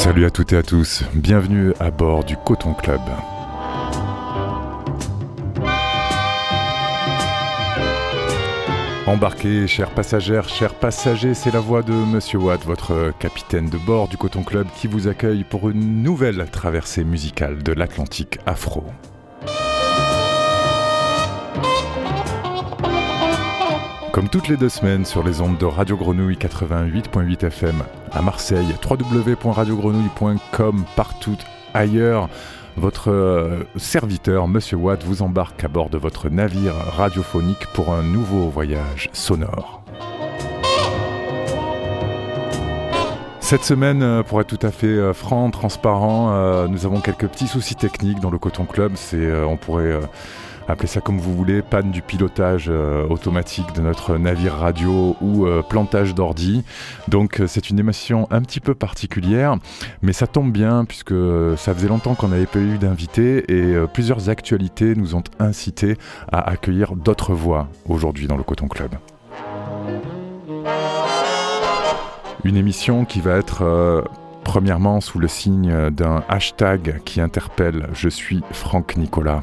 Salut à toutes et à tous, bienvenue à bord du Coton Club. Embarquez, chers passagères, chers passagers, c'est la voix de Monsieur Watt, votre capitaine de bord du Coton Club, qui vous accueille pour une nouvelle traversée musicale de l'Atlantique afro. Comme toutes les deux semaines sur les ondes de Radio Grenouille 88.8 FM à Marseille, www.radiogrenouille.com partout ailleurs. Votre euh, serviteur, Monsieur Watt, vous embarque à bord de votre navire radiophonique pour un nouveau voyage sonore. Cette semaine, euh, pour être tout à fait euh, franc, transparent, nous avons quelques petits soucis techniques dans le Coton Club. C'est, on pourrait appelez ça comme vous voulez, panne du pilotage euh, automatique de notre navire radio ou euh, plantage d'ordi. Donc euh, c'est une émission un petit peu particulière, mais ça tombe bien puisque ça faisait longtemps qu'on n'avait pas eu d'invités et plusieurs actualités nous ont incité à accueillir d'autres voix aujourd'hui dans le Coton Club. Une émission qui va être premièrement sous le signe d'un hashtag qui interpelle Je suis Franck Nicolas.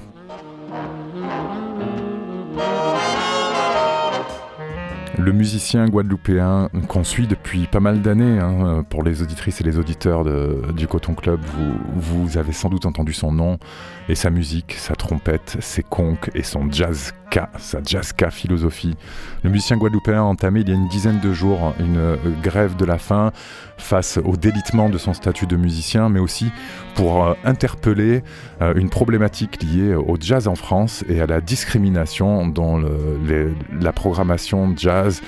Le musicien guadeloupéen qu'on suit depuis pas mal d'années, hein, pour les auditrices et les auditeurs du Coton Club, vous, vous avez sans doute entendu son nom et sa musique, sa trompette, ses conques et son jazz sa jazzka philosophie. Le musicien guadeloupéen a entamé il y a une dizaine de jours une euh, grève de la faim face au délitement de son statut de musicien, mais aussi pour euh, interpeller euh, une problématique liée au jazz en France et à la discrimination dont la programmation jazz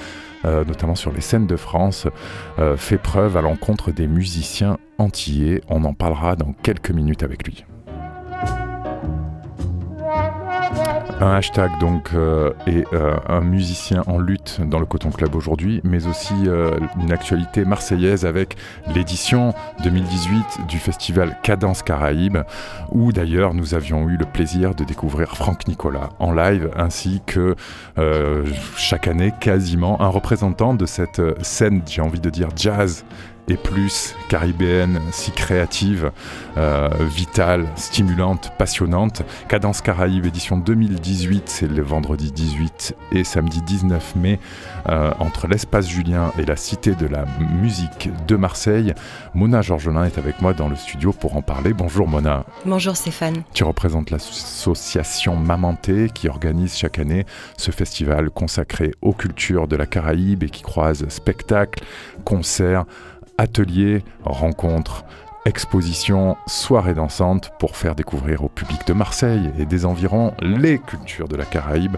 notamment sur les scènes de France, fait preuve à l'encontre des musiciens antillais. On en parlera dans quelques minutes avec lui. Un hashtag donc euh, et euh, un musicien en lutte dans le Coton Club aujourd'hui, mais aussi euh, une actualité marseillaise avec l'édition 2018 du festival Cadence Caraïbes, où d'ailleurs nous avions eu le plaisir de découvrir Franck Nicolas en live, ainsi que chaque année quasiment un représentant de cette scène, j'ai envie de dire jazz et plus caribéenne, si créative, euh, vitale, stimulante, passionnante. Cadence Caraïbe édition 2018, c'est le vendredi 18 et samedi 19 mai, euh, entre l'espace Julien et la Cité de la musique de Marseille. Mona Georgelin est avec moi dans le studio pour en parler. Bonjour Mona. Bonjour Stéphane. Tu représentes l'association Mamanté qui organise chaque année ce festival consacré aux cultures de la Caraïbe et qui croise spectacles, concerts, ateliers, rencontres, expositions, soirées dansantes pour faire découvrir au public de Marseille et des environs les cultures de la Caraïbe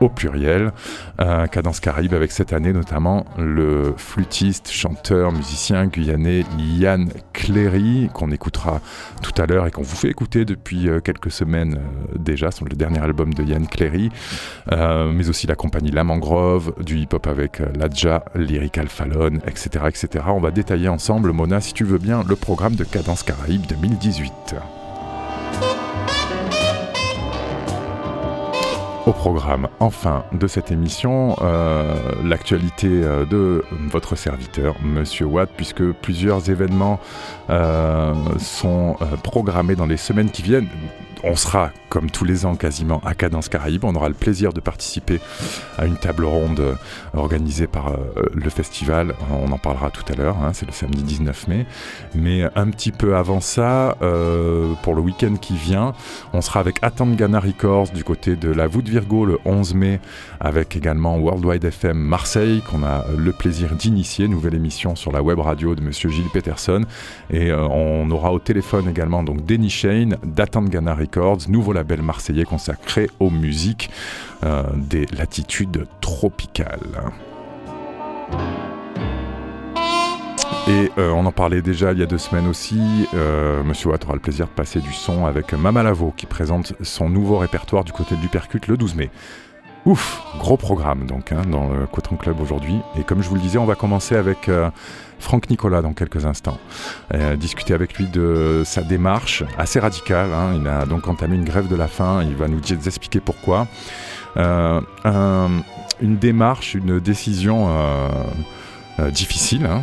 au pluriel. Euh, Cadence Caraïbe avec cette année notamment le flûtiste, chanteur, musicien guyanais Yann Cléry, qu'on écoutera tout à l'heure et qu'on vous fait écouter depuis euh, quelques semaines euh, déjà, sur le dernier album de Yann Cléry, mais aussi la compagnie La Mangrove, du hip-hop avec Ladja, Lyrical Fallon, etc., etc. On va détailler ensemble, Mona, si tu veux bien, le programme de Cadence Caraïbe 2018. Au programme, enfin, de cette émission, euh, l'actualité euh, de votre serviteur, Monsieur Watt, puisque plusieurs événements euh, sont programmés dans les semaines qui viennent on sera, comme tous les ans quasiment, à Cadence Caraïbe. On aura le plaisir de participer à une table ronde euh, organisée par euh, le festival. On en parlera tout à l'heure, hein, c'est le samedi 19 mai. Mais un petit peu avant ça, euh, pour le week-end qui vient, on sera avec Atangana Records du côté de la voûte Virgo le 11 mai, avec également Worldwide FM Marseille, qu'on a le plaisir d'initier, nouvelle émission sur la web radio de Monsieur Gilles Peterson. Et on aura au téléphone également donc Denny Shane d'Atangana Records nouveau label marseillais consacré aux musiques euh, des latitudes tropicales. Et euh, on en parlait déjà il y a deux semaines aussi. Euh, Monsieur Watt aura le plaisir de passer du son avec Mama Lavo qui présente son nouveau répertoire du côté du Percute le 12 mai. Ouf, gros programme donc hein, dans le Coton Club aujourd'hui. Et comme je vous le disais, on va commencer avec Franck Nicolas dans quelques instants. Euh, discuter avec lui de sa démarche assez radicale. Hein. Il a donc entamé une grève de la faim. Il va nous expliquer pourquoi. Euh, une démarche, une décision. Euh, difficile. Hein.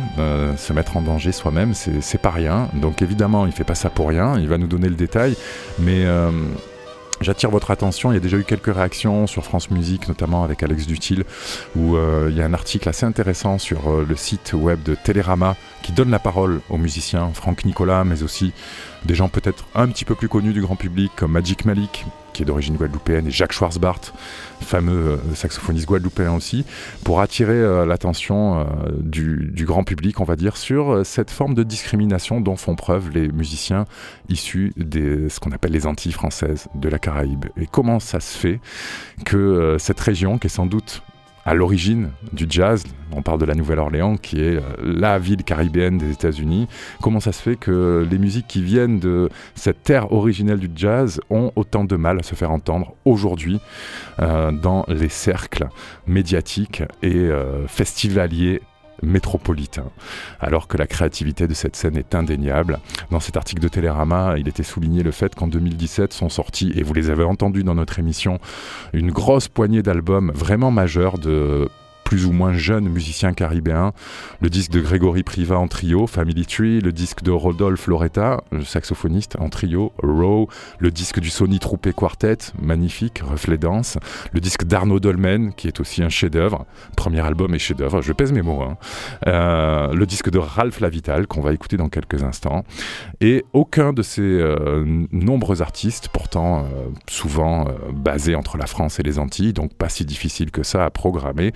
se mettre en danger soi-même, c'est pas rien. Donc évidemment, il fait pas ça pour rien. Il va nous donner le détail, mais J'attire votre attention, il y a déjà eu quelques réactions sur France Musique, notamment avec Alex Dutil, où euh, il y a un article assez intéressant sur euh, le site web de Télérama qui donne la parole aux musiciens, Franck Nicolas, mais aussi des gens peut-être un petit peu plus connus du grand public comme Magic Malik, qui est d'origine guadeloupéenne, et Jacques Schwarzbart, fameux euh, saxophoniste guadeloupéen aussi, pour attirer euh, l'attention euh, du, grand public, on va dire, sur cette forme de discrimination dont font preuve les musiciens issus de ce qu'on appelle les Antilles françaises de la Caraïbe. Et comment ça se fait que cette région, qui est sans doute à l'origine du jazz. On parle de la Nouvelle-Orléans, qui est euh, la ville caribéenne des États-Unis. Comment ça se fait que les musiques qui viennent de cette terre originelle du jazz ont autant de mal à se faire entendre aujourd'hui euh, dans les cercles médiatiques et euh, festivaliers métropolitain, alors que la créativité de cette scène est indéniable. Dans cet article de Télérama, il était souligné le fait qu'en 2017 sont sortis, et vous les avez entendus dans notre émission, une grosse poignée d'albums vraiment majeurs de plus ou moins jeunes musiciens caribéens. Le disque de Grégory Priva en trio, Family Tree, le disque de Rodolphe Loretta, le saxophoniste en trio, Row, le disque du Sony Troupé Quartet, magnifique, Reflet Danse, le disque d'Arnaud Dolmen, qui est aussi un chef-d'œuvre, premier album et chef-d'œuvre, je pèse mes mots, hein. euh, le disque de Ralph Lavital, qu'on va écouter dans quelques instants, et aucun de ces euh, nombreux artistes, pourtant euh, souvent basés entre la France et les Antilles, donc pas si difficile que ça à programmer,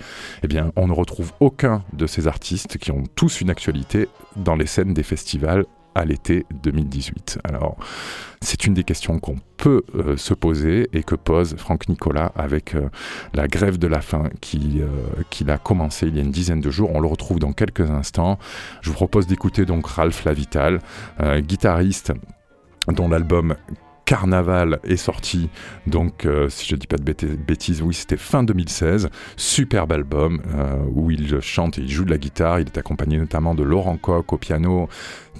bien, on ne retrouve aucun de ces artistes qui ont tous une actualité dans les scènes des festivals à l'été 2018. Alors, c'est une des questions qu'on peut euh, se poser et que pose Franck Nicolas avec euh, la grève de la faim euh, a commencé il y a une dizaine de jours. On le retrouve dans quelques instants. Je vous propose d'écouter donc Ralph Lavital, guitariste dont l'album Carnaval est sorti, donc euh, si je dis pas de bêtises, oui c'était fin 2016, superbe album euh, où il chante et il joue de la guitare, il est accompagné notamment de Laurent Coq au piano,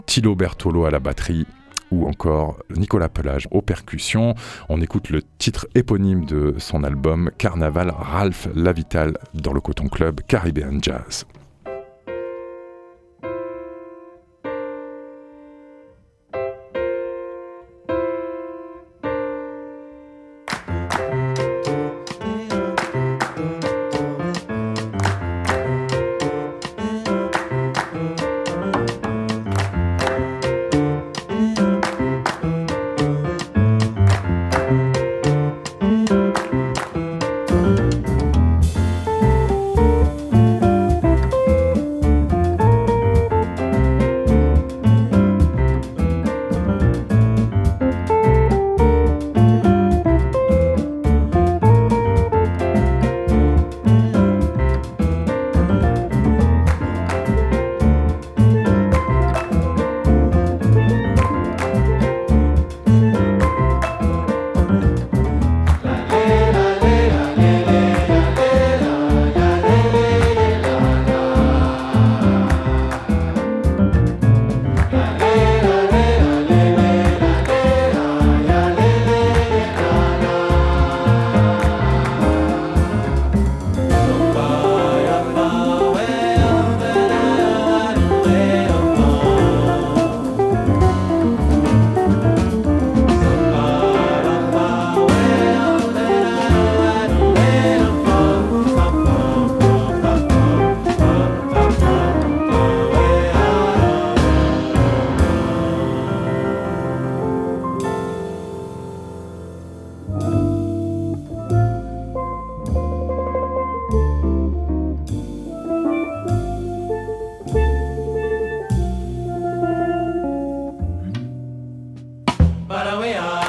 Thilo Bertolo à la batterie, ou encore Nicolas Pelage aux percussions. On écoute le titre éponyme de son album Carnaval Ralph Lavital dans le Coton Club Caribbean Jazz. Iya.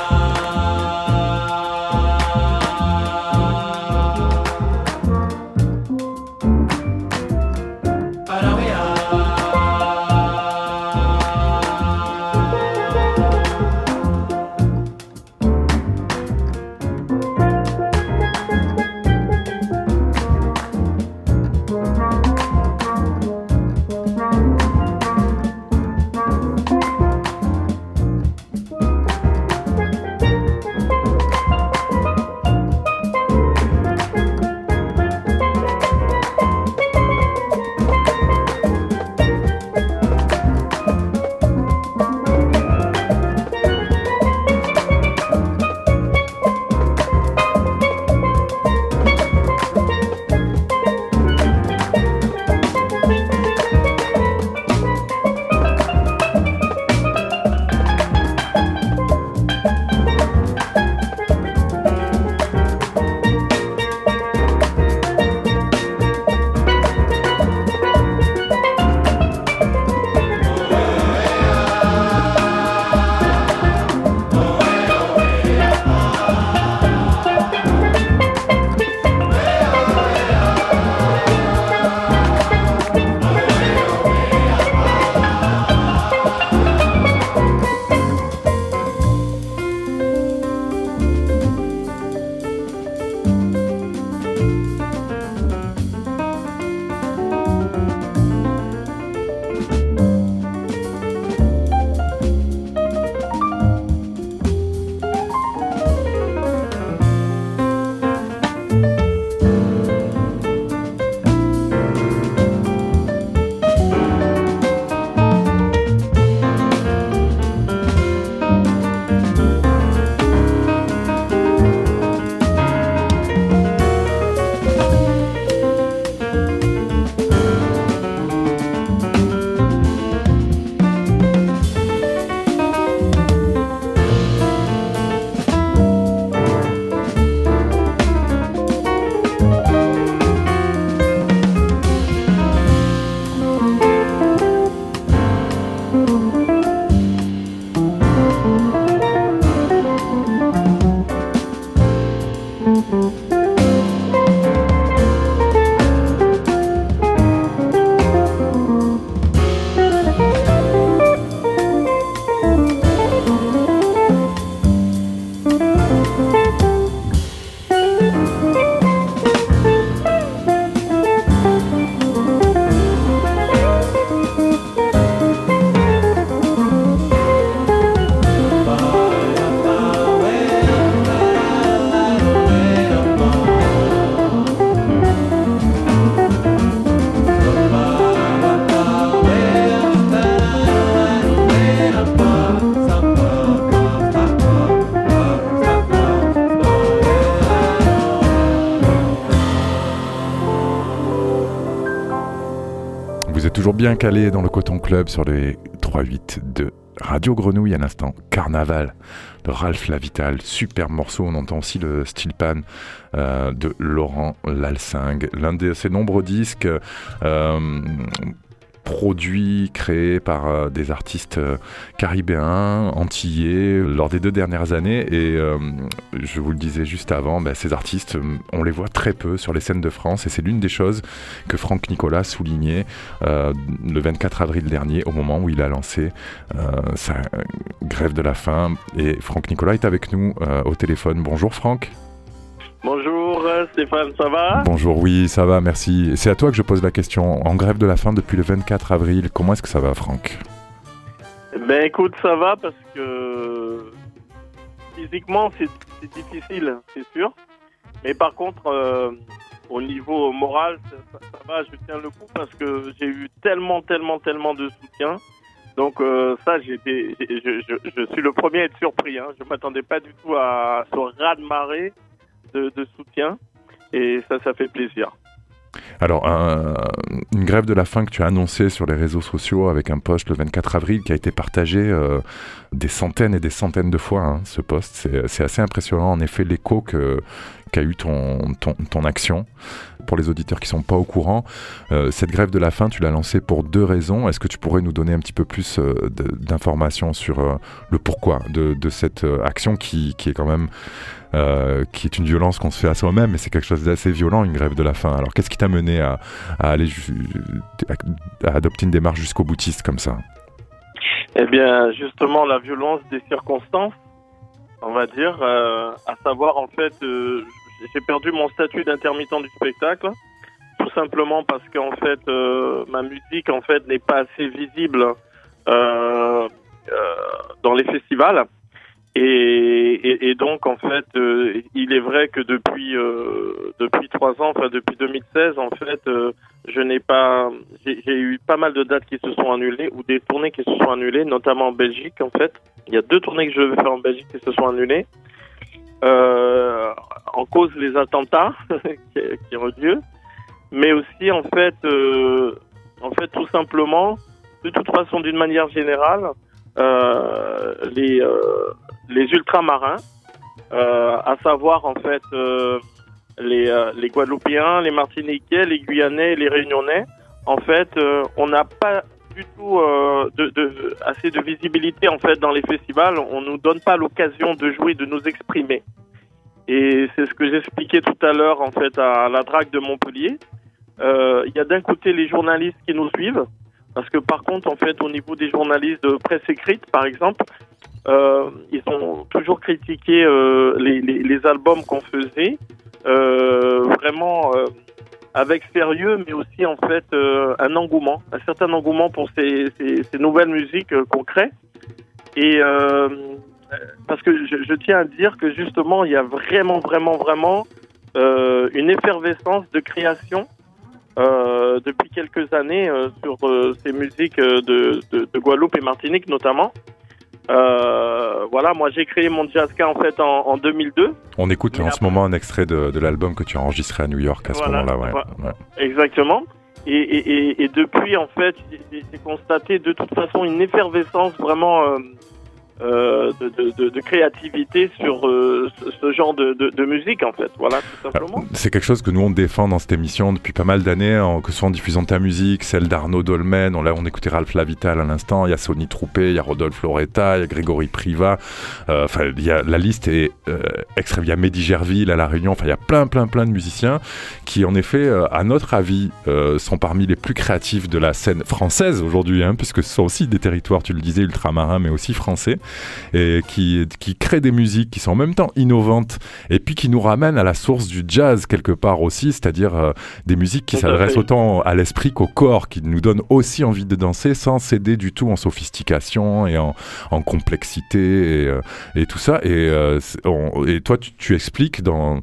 Bien calé dans le Coton Club sur les 3-8 de Radio Grenouille à l'instant. Carnaval de Ralph Lavital, super morceau. On entend aussi le steel pan euh, de Laurent Lalsing, l'un de ses nombreux disques. Euh, produits créés par euh, des artistes euh, caribéens, antillais, lors des deux dernières années. Et euh, je vous le disais juste avant, bah, ces artistes, on les voit très peu sur les scènes de France. Et c'est l'une des choses que Franck Nicolas soulignait le 24 avril dernier, au moment où il a lancé sa grève de la faim. Et Franck Nicolas est avec nous au téléphone. Bonjour Franck. Bonjour Stéphane, ça va Bonjour, oui, ça va, merci. C'est à toi que je pose la question. En grève de la faim depuis le 24 avril, comment est-ce que ça va, Franck Ben écoute, ça va parce que physiquement c'est difficile, c'est sûr. Mais par contre, euh, au niveau moral, ça, va, je tiens le coup parce que j'ai eu tellement, tellement, tellement de soutien. Donc euh, ça, j'étais, je, je, suis le premier à être surpris. Hein. Je m'attendais pas du tout à ce raz-de-marée de, soutien et ça, ça fait plaisir. Alors, une grève de la faim que tu as annoncée sur les réseaux sociaux avec un post le 24 avril qui a été partagé euh, des centaines et des centaines de fois, hein, ce post. C'est assez impressionnant, en effet, l'écho qu'a eu ton, ton, action. Pour les auditeurs qui sont pas au courant, euh, cette grève de la faim, tu l'as lancée pour deux raisons. Est-ce que tu pourrais nous donner un petit peu plus euh, d'informations sur le pourquoi de, cette action qui, est quand même euh, qui est une violence qu'on se fait à soi-même, mais c'est quelque chose d'assez violent, une grève de la faim. Alors qu'est-ce qui t'a mené à, aller adopter une démarche jusqu'au boutiste comme ça? Eh bien, justement, la violence des circonstances, on va dire, euh, à savoir en fait, euh, j'ai perdu mon statut d'intermittent du spectacle, tout simplement parce qu'en fait, ma musique en fait n'est pas assez visible dans les festivals. Et, et, donc en fait, euh, il est vrai que depuis euh, depuis trois ans, enfin depuis 2016, en fait, euh, je n'ai pas, j'ai eu pas mal de dates qui se sont annulées ou des tournées qui se sont annulées, notamment en Belgique. En fait, il y a deux tournées que je vais faire en Belgique qui se sont annulées en cause les attentats qui, qui, ont lieu, mais aussi en fait, en fait tout simplement, de toute façon, d'une manière générale. Euh, les, les ultramarins, euh, à savoir en fait euh, les, euh, les Guadeloupéens, les Martiniquais, les Guyanais, les Réunionnais. En fait, on n'a pas du tout de, de, assez de visibilité en fait dans les festivals. On nous donne pas l'occasion de jouer, de nous exprimer. Et c'est ce que j'expliquais tout à l'heure en fait à la drague de Montpellier. Il y a d'un côté les journalistes qui nous suivent, parce que par contre en fait au niveau des journalistes de presse écrite par exemple, euh, ils ont toujours critiqué euh, les, les, albums qu'on faisait, euh, vraiment euh, avec sérieux, mais aussi en fait euh, un engouement, un certain engouement pour ces, nouvelles musiques qu'on crée. Et parce que je, tiens à dire que justement, il y a vraiment, vraiment, vraiment une effervescence de création depuis quelques années sur ces musiques de Guadeloupe et Martinique notamment. Euh, voilà, moi j'ai créé mon Jazzka en fait en, 2002. On écoute en ce moment un extrait de, l'album que tu as enregistré à New York à ce moment-là, ouais. Exactement. Et, depuis, en fait, j'ai constaté de toute façon une effervescence vraiment euh, euh, de, créativité sur euh, ce, genre de, musique en fait. Voilà, tout simplement. C'est quelque chose que nous on défend dans cette émission depuis pas mal d'années, que ce soit en diffusant ta musique, celle d'Arnaud Dolmen, on, là, on écoutait Ralph Lavital à l'instant, il y a Sonny Troupé, il y a Rodolphe Loretta, il y a Grégory Priva, euh, enfin a, la liste est extrême, il y a Mehdi Gerville à La Réunion, enfin il y a plein plein plein de musiciens qui en effet, à notre avis, sont parmi les plus créatifs de la scène française aujourd'hui, hein, puisque ce sont aussi des territoires, tu le disais, ultramarins, mais aussi français et qui, qui crée des musiques qui sont en même temps innovantes et puis qui nous ramènent à la source du jazz quelque part aussi, c'est-à-dire euh, des musiques qui s'adressent autant à l'esprit qu'au corps, qui nous donnent aussi envie de danser sans céder du tout en sophistication et en, en complexité et, euh, et, tout ça. Et, euh, et toi, tu, expliques dans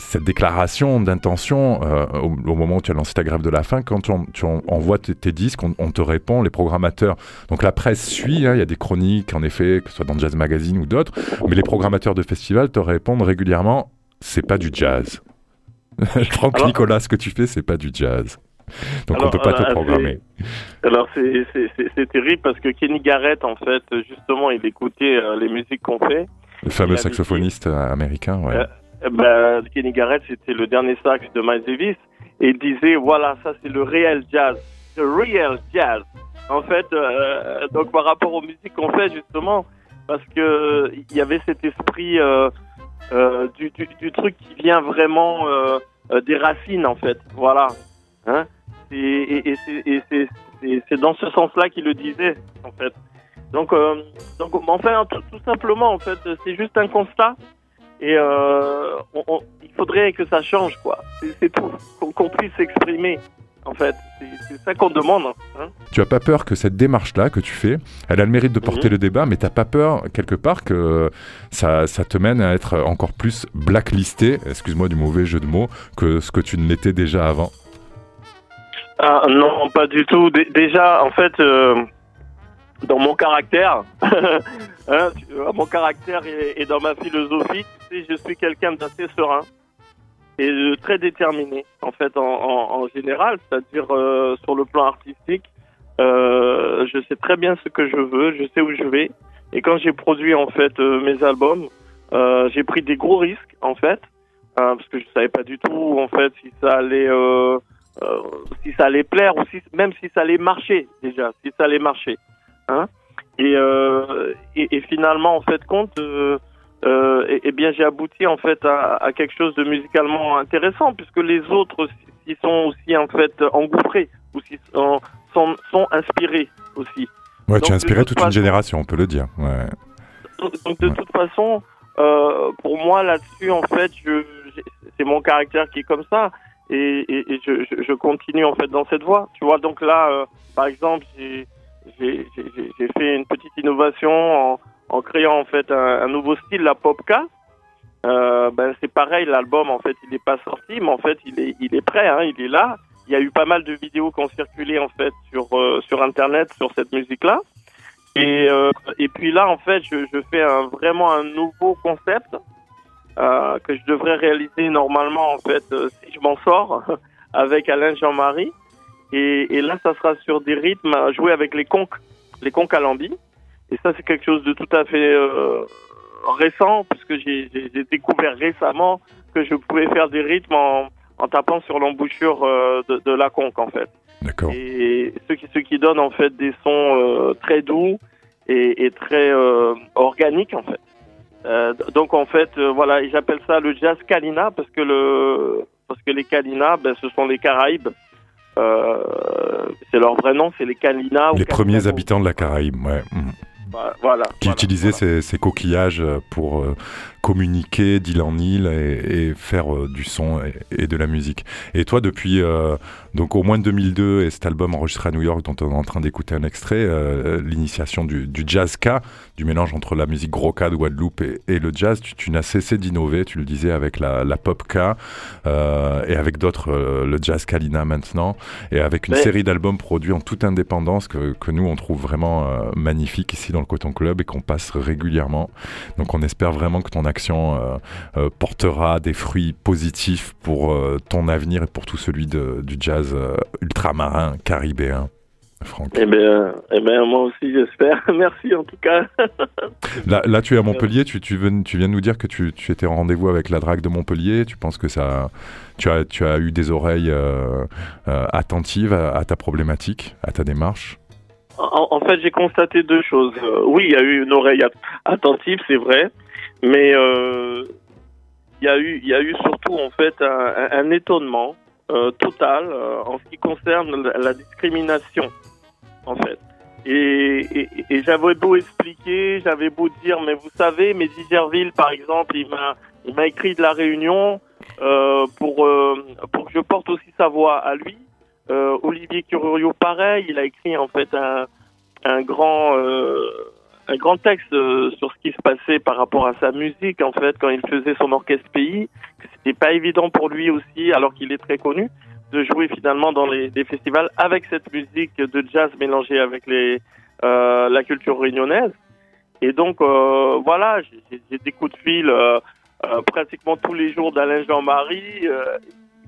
cette déclaration d'intention au, moment où tu as lancé ta grève de la faim, quand tu envoies tes, disques, on, te répond, les programmateurs. Donc la presse suit, hein, il y a des chroniques en effet que ce soit dans Jazz Magazine ou d'autres, mais les programmateurs de festivals te répondent régulièrement c'est pas du jazz. Franck Nicolas, ce que tu fais, c'est pas du jazz. Donc on peut pas te programmer. Alors c'est terrible parce que Kenny Garrett, en fait, justement, il écoutait les musiques qu'on fait. Le fameux saxophoniste américain, ouais. Ben, Kenny Garrett, c'était le dernier sax de Miles Davis. Et il disait, voilà, ça c'est le réel jazz. Le real jazz. En fait, euh, donc par rapport aux musiques qu'on fait, justement, parce que il y avait cet esprit euh, euh, du, du, du, truc qui vient vraiment euh, euh, des racines, en fait. Voilà. Hein? Et, et, et c'est dans ce sens-là qu'il le disait, en fait. Donc, donc enfin, tout, simplement, en fait, c'est juste un constat et euh, on, il faudrait que ça change, quoi. C'est tout, qu'on puisse s'exprimer. En fait, c'est ça qu'on demande. Hein. Tu as pas peur que cette démarche-là que tu fais, elle a le mérite de porter mhm. le débat, mais t'as pas peur quelque part que ça, ça, te mène à être encore plus blacklisté, excuse-moi du mauvais jeu de mots, que ce que tu ne l'étais déjà avant? Ah, Non, pas du tout. déjà, en fait, euh, dans mon caractère, hein, mon caractère et, dans ma philosophie, tu sais, je suis quelqu'un d'assez serein et très déterminé en fait en, en, en général, c'est-à-dire euh, sur le plan artistique, euh, je sais très bien ce que je veux, je sais où je vais et quand j'ai produit en fait euh, mes albums, euh, j'ai pris des gros risques en fait hein, parce que je savais pas du tout en fait si ça allait si ça allait plaire ou si même si ça allait marcher déjà, si ça allait marcher. Hein et, euh, et, et, finalement, en fait, compte, euh, et, et, bien, j'ai abouti en fait à, à, quelque chose de musicalement intéressant, puisque les autres, s'ils sont aussi en fait engouffrés ou s'ils sont, sont, sont, inspirés aussi. Ouais, tu as inspiré toute une génération, on peut le dire. Ouais. Donc, de toute façon, euh, pour moi là-dessus, en fait, c'est mon caractère qui est comme ça, et, et je, je, continue en fait dans cette voie. Tu vois, donc là, euh, par exemple, j'ai j'ai fait une petite innovation en, en créant en fait un, un, nouveau style, la popka. Euh, ben c'est pareil, l'album en fait il n'est pas sorti, mais en fait il est il est prêt, hein, il est là. Il y a eu pas mal de vidéos qui ont circulé en fait sur euh, sur internet sur cette musique là. Et euh, et puis là en fait je, je fais un, vraiment un nouveau concept euh, que je devrais réaliser normalement en fait euh, si je m'en sors avec Alain Jean-Marie. Et, et, là, ça sera sur des rythmes à jouer avec les conques, les conques à lambi. Et ça, c'est quelque chose de tout à fait euh, récent, puisque j'ai découvert récemment que je pouvais faire des rythmes en, en tapant sur l'embouchure euh, de, de, la conque, en fait. D'accord. Et ce qui, ce qui donne, en fait, des sons euh, très doux et, et très euh, organiques, en fait. Euh, donc, en fait, voilà, j'appelle ça le jazz Kalina, parce que, le, parce que les Kalina, ben, ce sont les Caraïbes. Euh, c'est leur vrai nom, c'est les Kalina. Les premiers habitants de la Caraïbe, ouais. Mhm. Voilà, qui utilisaient Ces, ces, coquillages pour euh, communiquer d'île en île et, et faire euh, du son et, et, de la musique. Et toi, depuis euh, donc au moins 2002 et cet album enregistré à New York dont on est en train d'écouter un extrait, euh, l'initiation du, du jazz K, du mélange entre la musique K de Guadeloupe et, et, le jazz, tu, tu n'as cessé d'innover, tu le disais avec la, la pop K et avec d'autres, le jazz Kalina maintenant, et avec une série d'albums produits en toute indépendance que, que nous on trouve vraiment magnifique ici dans le Coton Club et qu'on passe régulièrement. Donc on espère vraiment que ton action euh, euh, portera des fruits positifs pour euh, ton avenir et pour tout celui de, du jazz ultramarin, caribéen. Franck. Eh bien, eh bien, moi aussi, j'espère. Merci en tout cas. là, là, tu es à Montpellier. Tu, tu, viens, tu viens de nous dire que tu, tu étais en rendez-vous avec la drague de Montpellier. Tu penses que ça, tu as, tu as eu des oreilles euh, euh, attentives à, à, ta problématique, à ta démarche? En, en fait, j'ai constaté deux choses. Euh, oui, il y a eu une oreille attentive, c'est vrai. Mais euh, il y a eu, il y a eu surtout en fait un, un étonnement euh, total euh, en ce qui concerne la, discrimination, en fait. Et, et, et j'avais beau expliquer, j'avais beau dire, mais vous savez, mais Gerville, par exemple, il m'a, il m'a écrit de la Réunion euh, pour pour que je porte aussi sa voix à lui. Olivier Curio, pareil, il a écrit en fait un, un grand un grand texte euh, sur ce qui se passait par rapport à sa musique, en fait, quand il faisait son orchestre pays, c'était pas évident pour lui aussi, alors qu'il est très connu, de jouer finalement dans les, festivals avec cette musique de jazz mélangée avec les, euh, la culture réunionnaise. Et donc, euh, voilà, j'ai des coups de fil euh, euh, pratiquement tous les jours d'Alain Jean-Marie. Euh,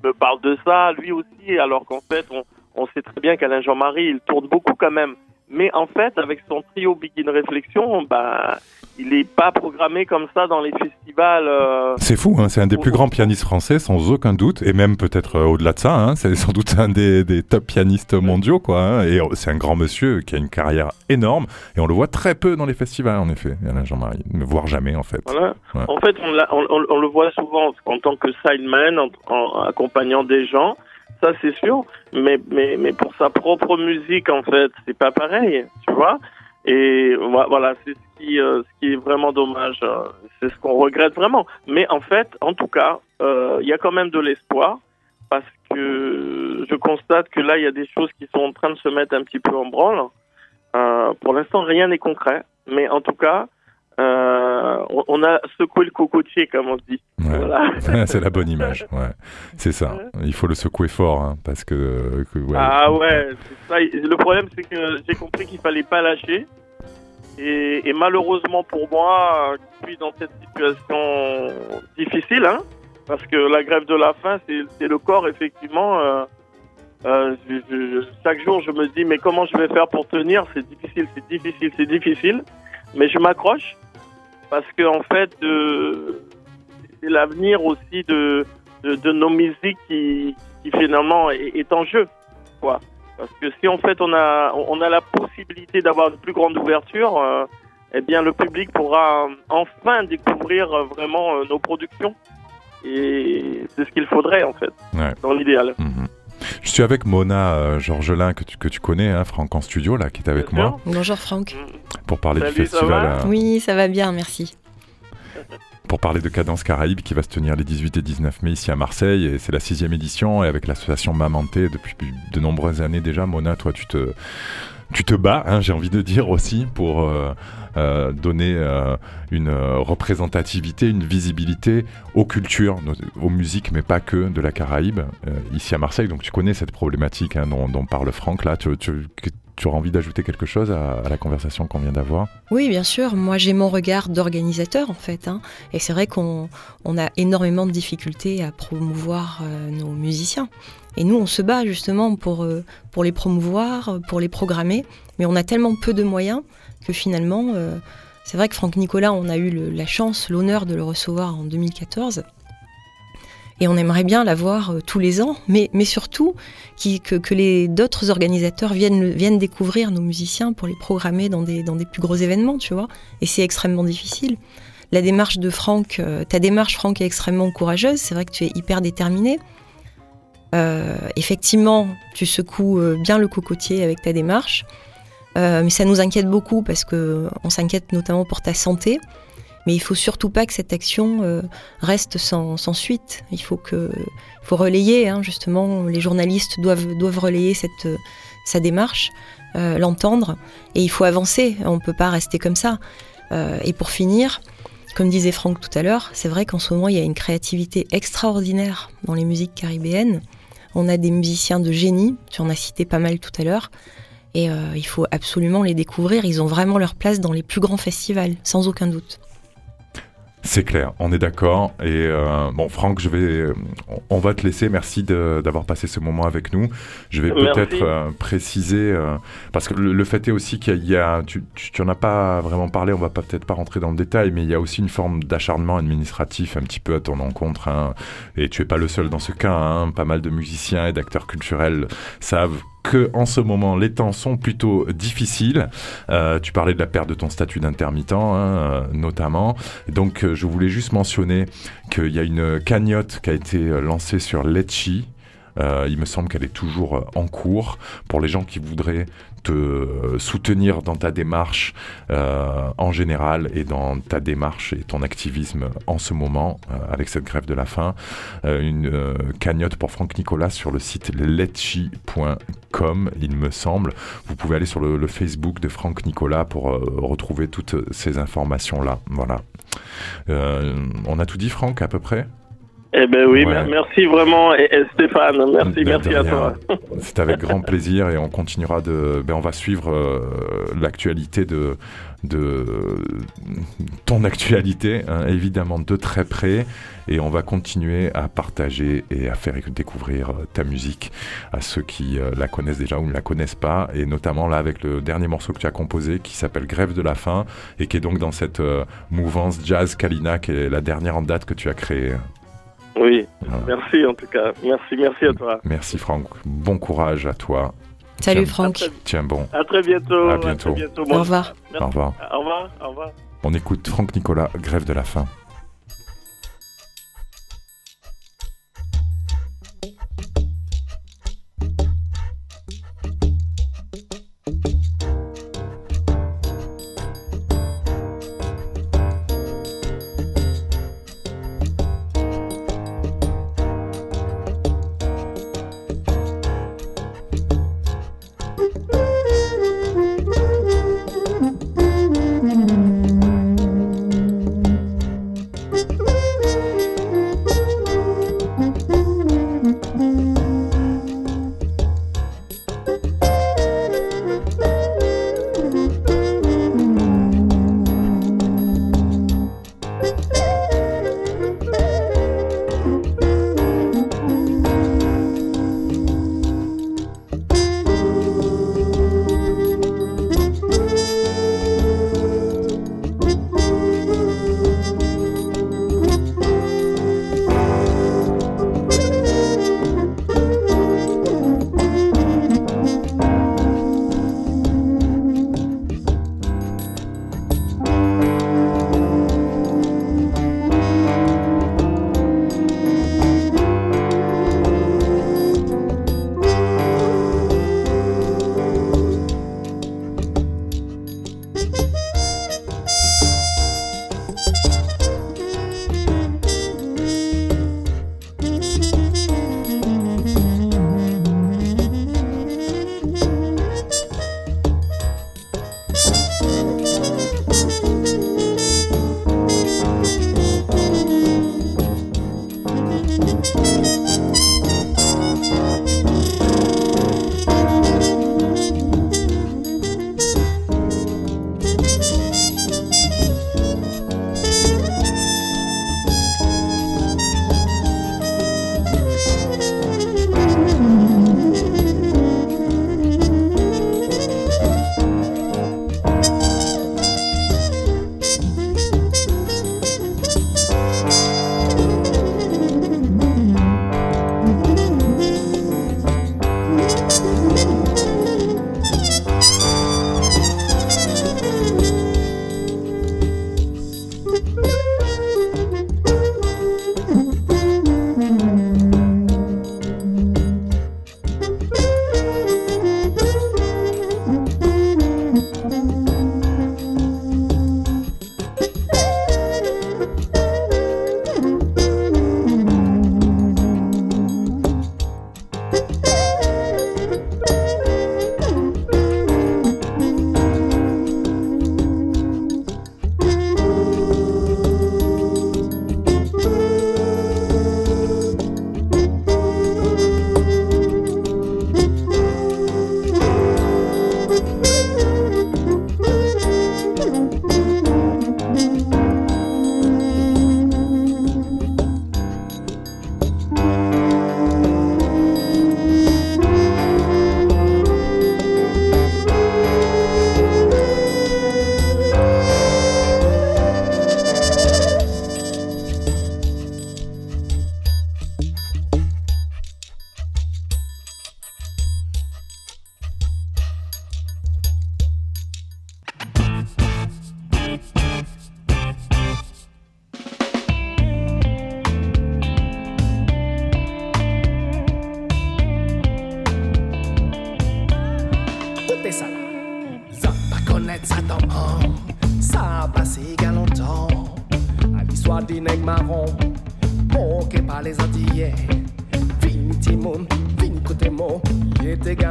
me parle de ça, lui aussi, alors qu'en fait, on, on sait très bien qu'Alain Jean-Marie, il tourne beaucoup quand même. Mais en fait, avec son trio Begin Réflexion, bah, il n'est pas programmé comme ça dans les festivals. Euh, c'est fou, hein, c'est un des plus grands pianistes français, sans aucun doute, et même peut-être euh, au-delà de ça, hein, c'est sans doute un des, des top pianistes mondiaux, quoi. Hein, et oh, c'est un grand monsieur qui a une carrière énorme, et on le voit très peu dans les festivals, en effet, Alain Jean-Marie, voire jamais, en fait. En fait, on, on, le voit souvent en tant que sideman, en accompagnant des gens ça c'est sûr. Mais, mais, mais pour sa propre musique, en fait, c'est pas pareil, tu vois. Et voilà, c'est ce qui, euh, ce qui est vraiment dommage. Euh, c'est ce qu'on regrette vraiment. Mais en fait, en tout cas, euh, il y a quand même de l'espoir parce que je constate que là, il y a des choses qui sont en train de se mettre un petit peu en branle. pour l'instant, rien n'est concret. Mais en tout cas, euh, on a secoué le cocotier, comme on dit. c'est la bonne image. Ouais. C'est ça. Il faut le secouer fort, hein, parce que. ah ouais. Ça. Le problème, c'est que j'ai compris qu'il fallait pas lâcher. Et, malheureusement pour moi, je suis dans cette situation difficile, hein, parce que la grève de la faim, c'est le corps, effectivement. Euh, euh, chaque jour, je me dis, mais comment je vais faire pour tenir? C'est difficile, c'est difficile, c'est difficile. Mais je m'accroche parce que en fait, euh, c'est l'avenir aussi de, de, nos musiques qui, qui finalement est, en jeu, quoi. Parce que si en fait on a on a la possibilité d'avoir une plus grande ouverture, euh, eh bien le public pourra enfin découvrir vraiment euh, nos productions. Et c'est ce qu'il faudrait en fait, dans l'idéal. Mhm. Je suis avec Mona euh, Georgelin, que tu, que tu connais, hein, Franck en studio, là, qui est avec moi. Bonjour Franck. Pour parler du festival. Euh, oui, ça va bien, merci. Pour parler de Cadence Caraïbe qui va se tenir les 18 et 19 mai ici à Marseille. Et c'est la sixième édition. Et avec l'association Mamanté depuis de nombreuses années déjà, Mona, toi, tu te, tu te bats, hein, j'ai envie de dire aussi, pour euh, euh, donner euh, une représentativité, une visibilité aux cultures, aux musiques, mais pas que de la Caraïbe, ici à Marseille. Donc tu connais cette problématique hein, dont, parle Franck là. Tu, tu, auras envie d'ajouter quelque chose à, la conversation qu'on vient d'avoir? Oui, bien sûr. Moi, j'ai mon regard d'organisateur, en fait. Hein. Et c'est vrai qu'on on a énormément de difficultés à promouvoir nos musiciens. Et nous, on se bat justement pour, euh, pour les promouvoir, pour les programmer, mais on a tellement peu de moyens que finalement, euh, c'est vrai que Franck Nicolas, on a eu la chance, l'honneur de le recevoir en 2014. Et on aimerait bien l'avoir euh, tous les ans, mais, mais surtout que, que les d'autres organisateurs viennent, viennent découvrir nos musiciens pour les programmer dans des, dans des plus gros événements, tu vois. Et c'est extrêmement difficile. La démarche de Franck, ta démarche, Franck, est extrêmement courageuse. C'est vrai que tu es hyper déterminé. Euh, effectivement, tu secoues euh, bien le cocotier avec ta démarche, euh, mais ça nous inquiète beaucoup parce que on s'inquiète notamment pour ta santé. Mais il faut surtout pas que cette action reste sans, suite. Il faut que, faut relayer, hein, justement, les journalistes doivent, doivent relayer cette, sa démarche, l'entendre, et il faut avancer. On ne peut pas rester comme ça. et pour finir, comme disait Franck tout à l'heure, c'est vrai qu'en ce moment, il y a une créativité extraordinaire dans les musiques caribéennes. On a des musiciens de génie, tu en as cité pas mal tout à l'heure, et euh, il faut absolument les découvrir. Ils ont vraiment leur place dans les plus grands festivals, sans aucun doute. C'est clair, on est d'accord. Et euh, bon, Franck, je vais, on va te laisser. Merci d'avoir passé ce moment avec nous. Je vais peut-être euh, préciser parce que le, fait est aussi qu'il y, a, tu, tu, en as pas vraiment parlé. On va peut-être pas rentrer dans le détail, mais il y a aussi une forme d'acharnement administratif un petit peu à ton encontre. Hein. Et tu es pas le seul dans ce cas. Hein. Pas mal de musiciens et d'acteurs culturels savent que en ce moment les temps sont plutôt difficiles. Euh, tu parlais de la perte de ton statut d'intermittent, hein, euh, notamment. Donc, euh, je voulais juste mentionner qu'il y a une cagnotte qui a été lancée sur Letchi. il me semble qu'elle est toujours en cours pour les gens qui voudraient te soutenir dans ta démarche euh, en général et dans ta démarche et ton activisme en ce moment euh, avec cette grève de la faim. Euh, une cagnotte pour Franck Nicolas sur le site letchi.com, il me semble. Vous pouvez aller sur le, Facebook de Franck Nicolas pour retrouver toutes ces informations-là. Voilà. on a tout dit, Franck, à peu près? Eh ben oui, merci vraiment Stéphane, merci, merci à toi. C'est avec grand plaisir et on continuera de, ben on va suivre euh, l'actualité de, de ton actualité, hein, évidemment de très près, et on va continuer à partager et à faire découvrir euh, ta musique à ceux qui euh, la connaissent déjà ou ne la connaissent pas, et notamment là avec le dernier morceau que tu as composé qui s'appelle Grève de la faim et qui est donc dans cette mouvance jazz Kalina qui est la dernière en date que tu as créée. Oui, merci en tout cas. Merci, merci à toi. Merci Franck. Bon courage à toi. Salut Franck. Tiens bon. À très bientôt. À bientôt. Au revoir. Au revoir. Au revoir. Au revoir. On écoute Franck Nicolas, Grève de la faim.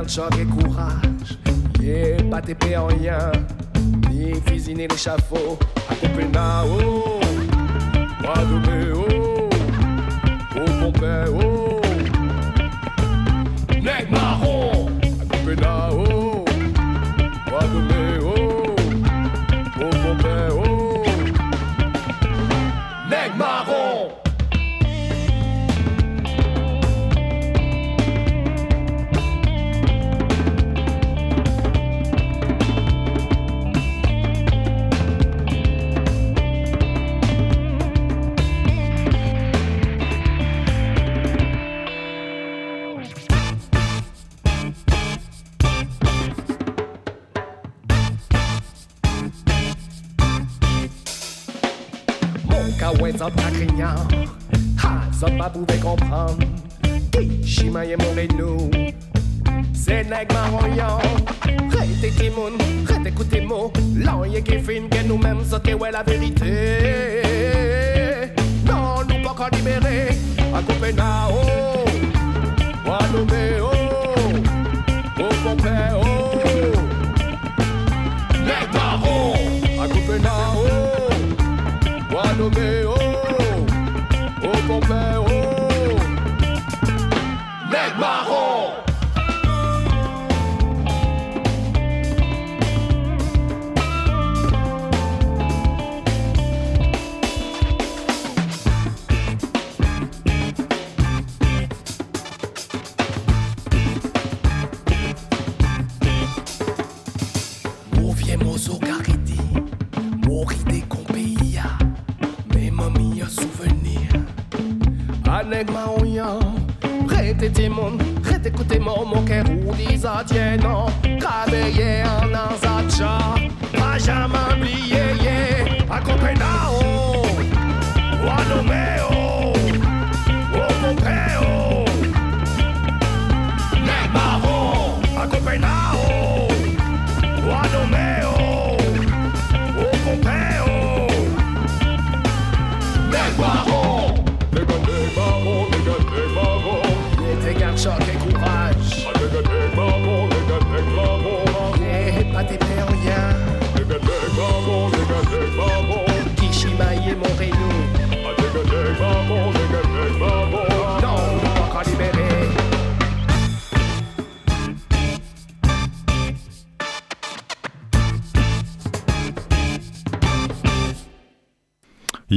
choc et courage. Et pas t'épée en rien, ni cuisiner l'échafaud. À Copenhague, oh, Guadeloupe, oh, au Pompée, oh. magma.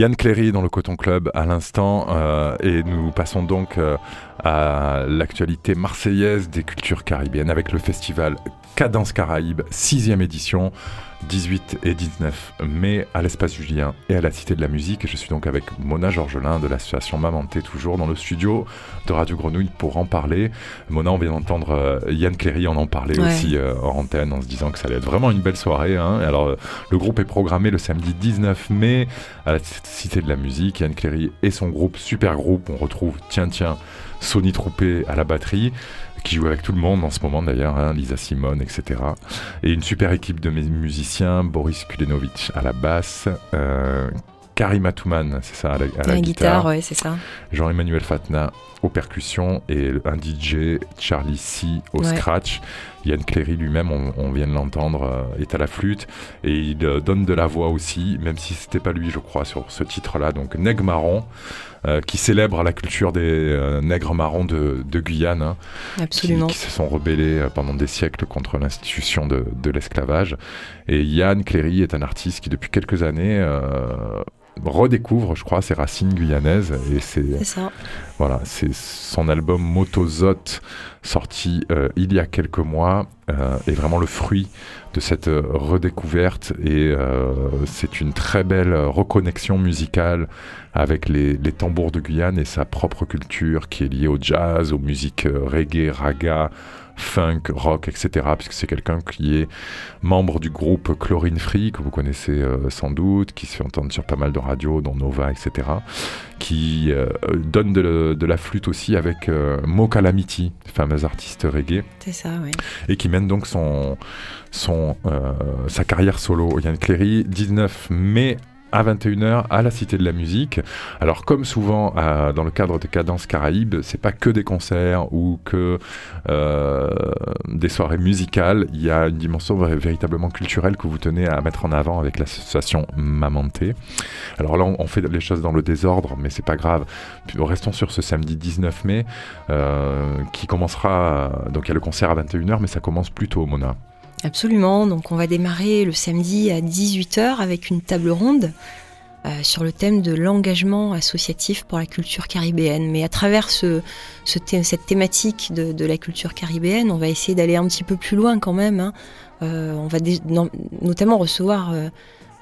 Yann Cléry dans le Coton Club à l'instant euh, et nous passons donc euh, à l'actualité marseillaise des cultures caribéennes avec le festival Cadence Caraïbe, sixième édition. 18 et 19 mai à l'espace Julien et à la Cité de la Musique. Je suis donc avec Mona Georgelin de l'association Mamanté, toujours dans le studio de Radio Grenouille pour en parler. Mona, on vient d'entendre euh, Yann Cléry en en parler aussi euh, en antenne en se disant que ça allait être vraiment une belle soirée. Hein. Alors, euh, le groupe est programmé le samedi 19 mai à la Cité de la Musique. Yann Cléry et son groupe, super groupe, on retrouve Tiens Tiens, Sony Troupé à la batterie qui joue avec tout le monde en ce moment d'ailleurs, hein, Lisa Simone, etc. Et une super équipe de musiciens, Boris Kulenovic à la basse, euh, Karim Atouman, c'est ça, à la, guitare, guitare ouais, c'est ça. Jean-Emmanuel Fatna aux percussions et un DJ, Charlie C au scratch. Yann Cléry lui-même, on, vient de l'entendre, euh, est à la flûte et il euh, donne de la voix aussi, même si c'était pas lui, je crois, sur ce titre-là. Donc Neg Marron. Euh, qui célèbre la culture des euh, nègres marrons de, Guyane, hein, Absolument. Qui, se sont rebellés pendant des siècles contre l'institution de, l'esclavage. Et Yann Cléry est un artiste qui, depuis quelques années, redécouvre, je crois, ses racines guyanaises. Et c'est ça. Voilà, c'est son album Motozote, sorti il y a quelques mois, est vraiment le fruit de cette redécouverte. Et c'est une très belle reconnexion musicale avec les, tambours de Guyane et sa propre culture qui est liée au jazz, aux musiques euh, reggae, raga, funk, rock, etc. Puisque c'est quelqu'un qui est membre du groupe Chlorine Free, que vous connaissez euh, sans doute, qui se fait entendre sur pas mal de radios, dont Nova, etc. Qui euh, donne de, la flûte aussi avec Mo Calamity, fameux artiste reggae. C'est ça, oui. Et qui mène donc son, son, sa carrière solo. Yann Cléry, 19 mai à 21h à la Cité de la Musique. Alors comme souvent dans le cadre de Cadence Caraïbes, c'est pas que des concerts ou que des soirées musicales, il y a une dimension véritablement culturelle que vous tenez à mettre en avant avec l'association Mamanté. Alors là, on, fait les choses dans le désordre, mais c'est pas grave. Restons sur ce samedi 19 mai, qui commencera, donc il y a le concert à 21h, mais ça commence plus tôt, Mona. Absolument, donc on va démarrer le samedi à 18h avec une table ronde euh, sur le thème de l'engagement associatif pour la culture caribéenne. Mais à travers ce, cette thématique de, la culture caribéenne, on va essayer d'aller un petit peu plus loin quand même. Hein. Euh, on va notamment recevoir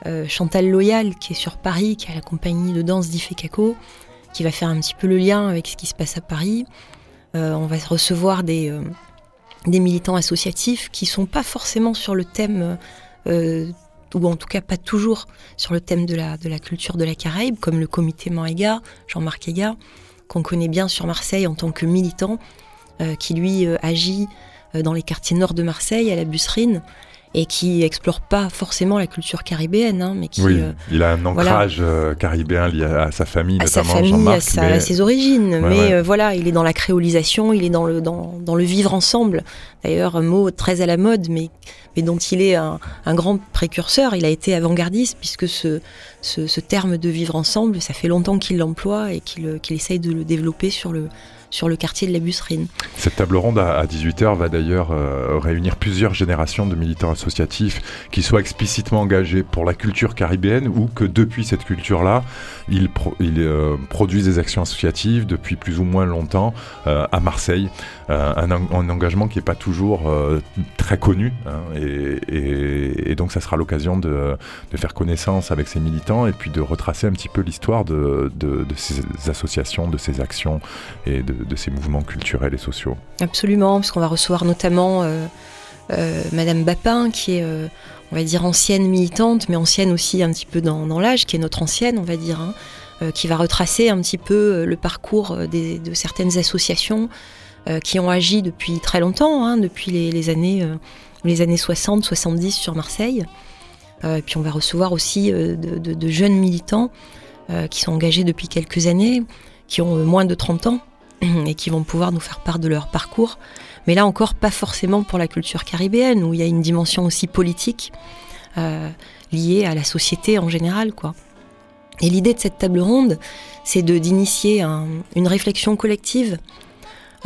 euh, Chantal Loyal qui est sur Paris, qui a la compagnie de danse d'Ifekako, qui va faire un petit peu le lien avec ce qui se passe à Paris. on va recevoir des des militants associatifs qui sont pas forcément sur le thème, euh, ou en tout cas pas toujours sur le thème de la, culture de la Caraïbe, comme le comité Maïga, Jean-Marc Ega, qu'on connaît bien sur Marseille en tant que militant, euh, qui lui euh, agit dans les quartiers nord de Marseille, à la Busserine, et qui explore pas forcément la culture caribéenne, hein, mais qui. Oui, euh, il a un ancrage euh, caribéen lié à, sa famille, à notamment sa famille, à, ses origines. mais euh, voilà, il est dans la créolisation, il est dans le dans, dans le vivre ensemble. D'ailleurs, un mot très à la mode, mais mais dont il est un, un grand précurseur. Il a été avant-gardiste puisque ce, ce, ce terme de vivre ensemble, ça fait longtemps qu'il l'emploie et qu'il qu'il essaye de le développer sur le sur le quartier de la Busserine. Cette table ronde à, 18h va d'ailleurs euh, réunir plusieurs générations de militants associatifs qui soient explicitement engagés pour la culture caribéenne ou que depuis cette culture-là, ils, euh, produisent des actions associatives depuis plus ou moins longtemps euh, à Marseille. Un, engagement qui n'est pas toujours très connu hein, et, donc ça sera l'occasion de, faire connaissance avec ces militants et puis de retracer un petit peu l'histoire de, de ces associations, de ces actions et de, de, ces mouvements culturels et sociaux. Absolument, parce qu'on va recevoir notamment euh, euh, Madame Bapin, qui est, euh, on va dire, ancienne militante, mais ancienne aussi un petit peu dans, l'âge, qui est notre ancienne, on va dire, hein, qui va retracer un petit peu le parcours de certaines associations qui ont agi depuis très longtemps, hein, depuis les, années, les années 60, 70 sur Marseille. puis on va recevoir aussi de, jeunes militants qui sont engagés depuis quelques années, qui ont moins de 30 ans, et qui vont pouvoir nous faire part de leur parcours. Mais là encore, pas forcément pour la culture caribéenne, où il y a une dimension aussi politique euh, liée à la société en général. quoi. Et l'idée de cette table ronde, c'est d'initier une réflexion collective,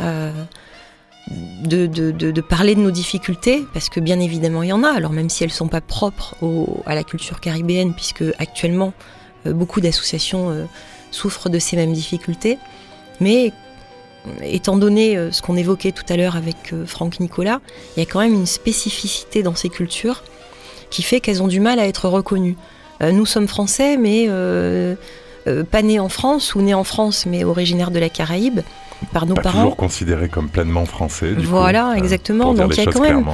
euh, de, parler de nos difficultés, parce que bien évidemment il y en a, alors même si elles ne sont pas propres à la culture caribéenne, puisque actuellement euh, beaucoup d'associations souffrent de ces mêmes difficultés, mais étant donné euh, ce qu'on évoquait tout à l'heure avec euh, Franck Nicolas, il y a quand même une spécificité dans ces cultures qui fait qu'elles ont du mal à être reconnues. Euh, nous sommes français, mais pas nés en France, ou nés en France, mais originaires de la Caraïbe par nos parents. Toujours considérés comme pleinement français. voilà, exactement. Donc il y a quand même,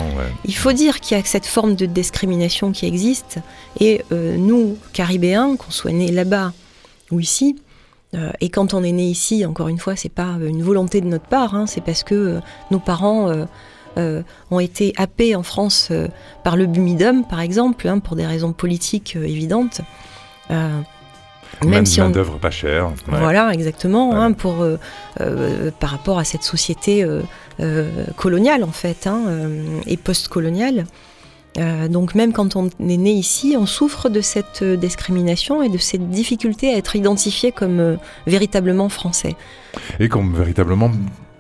il faut dire qu'il y a cette forme de discrimination qui existe. Et nous, Caribéens, qu'on soit nés là-bas ou ici, euh, et quand on est né ici, encore une fois, c'est pas une volonté de notre part, hein, c'est parce que euh, nos parents euh, ont été happés en France par le Bumidum, par exemple, hein, pour des raisons politiques évidentes. même, si on d'œuvre pas cher. Voilà, exactement, hein, pour par rapport à cette société coloniale en fait et post-coloniale. Euh, donc même quand on est né ici, on souffre de cette euh, discrimination et de cette difficulté à être identifié comme euh, véritablement français. Et comme véritablement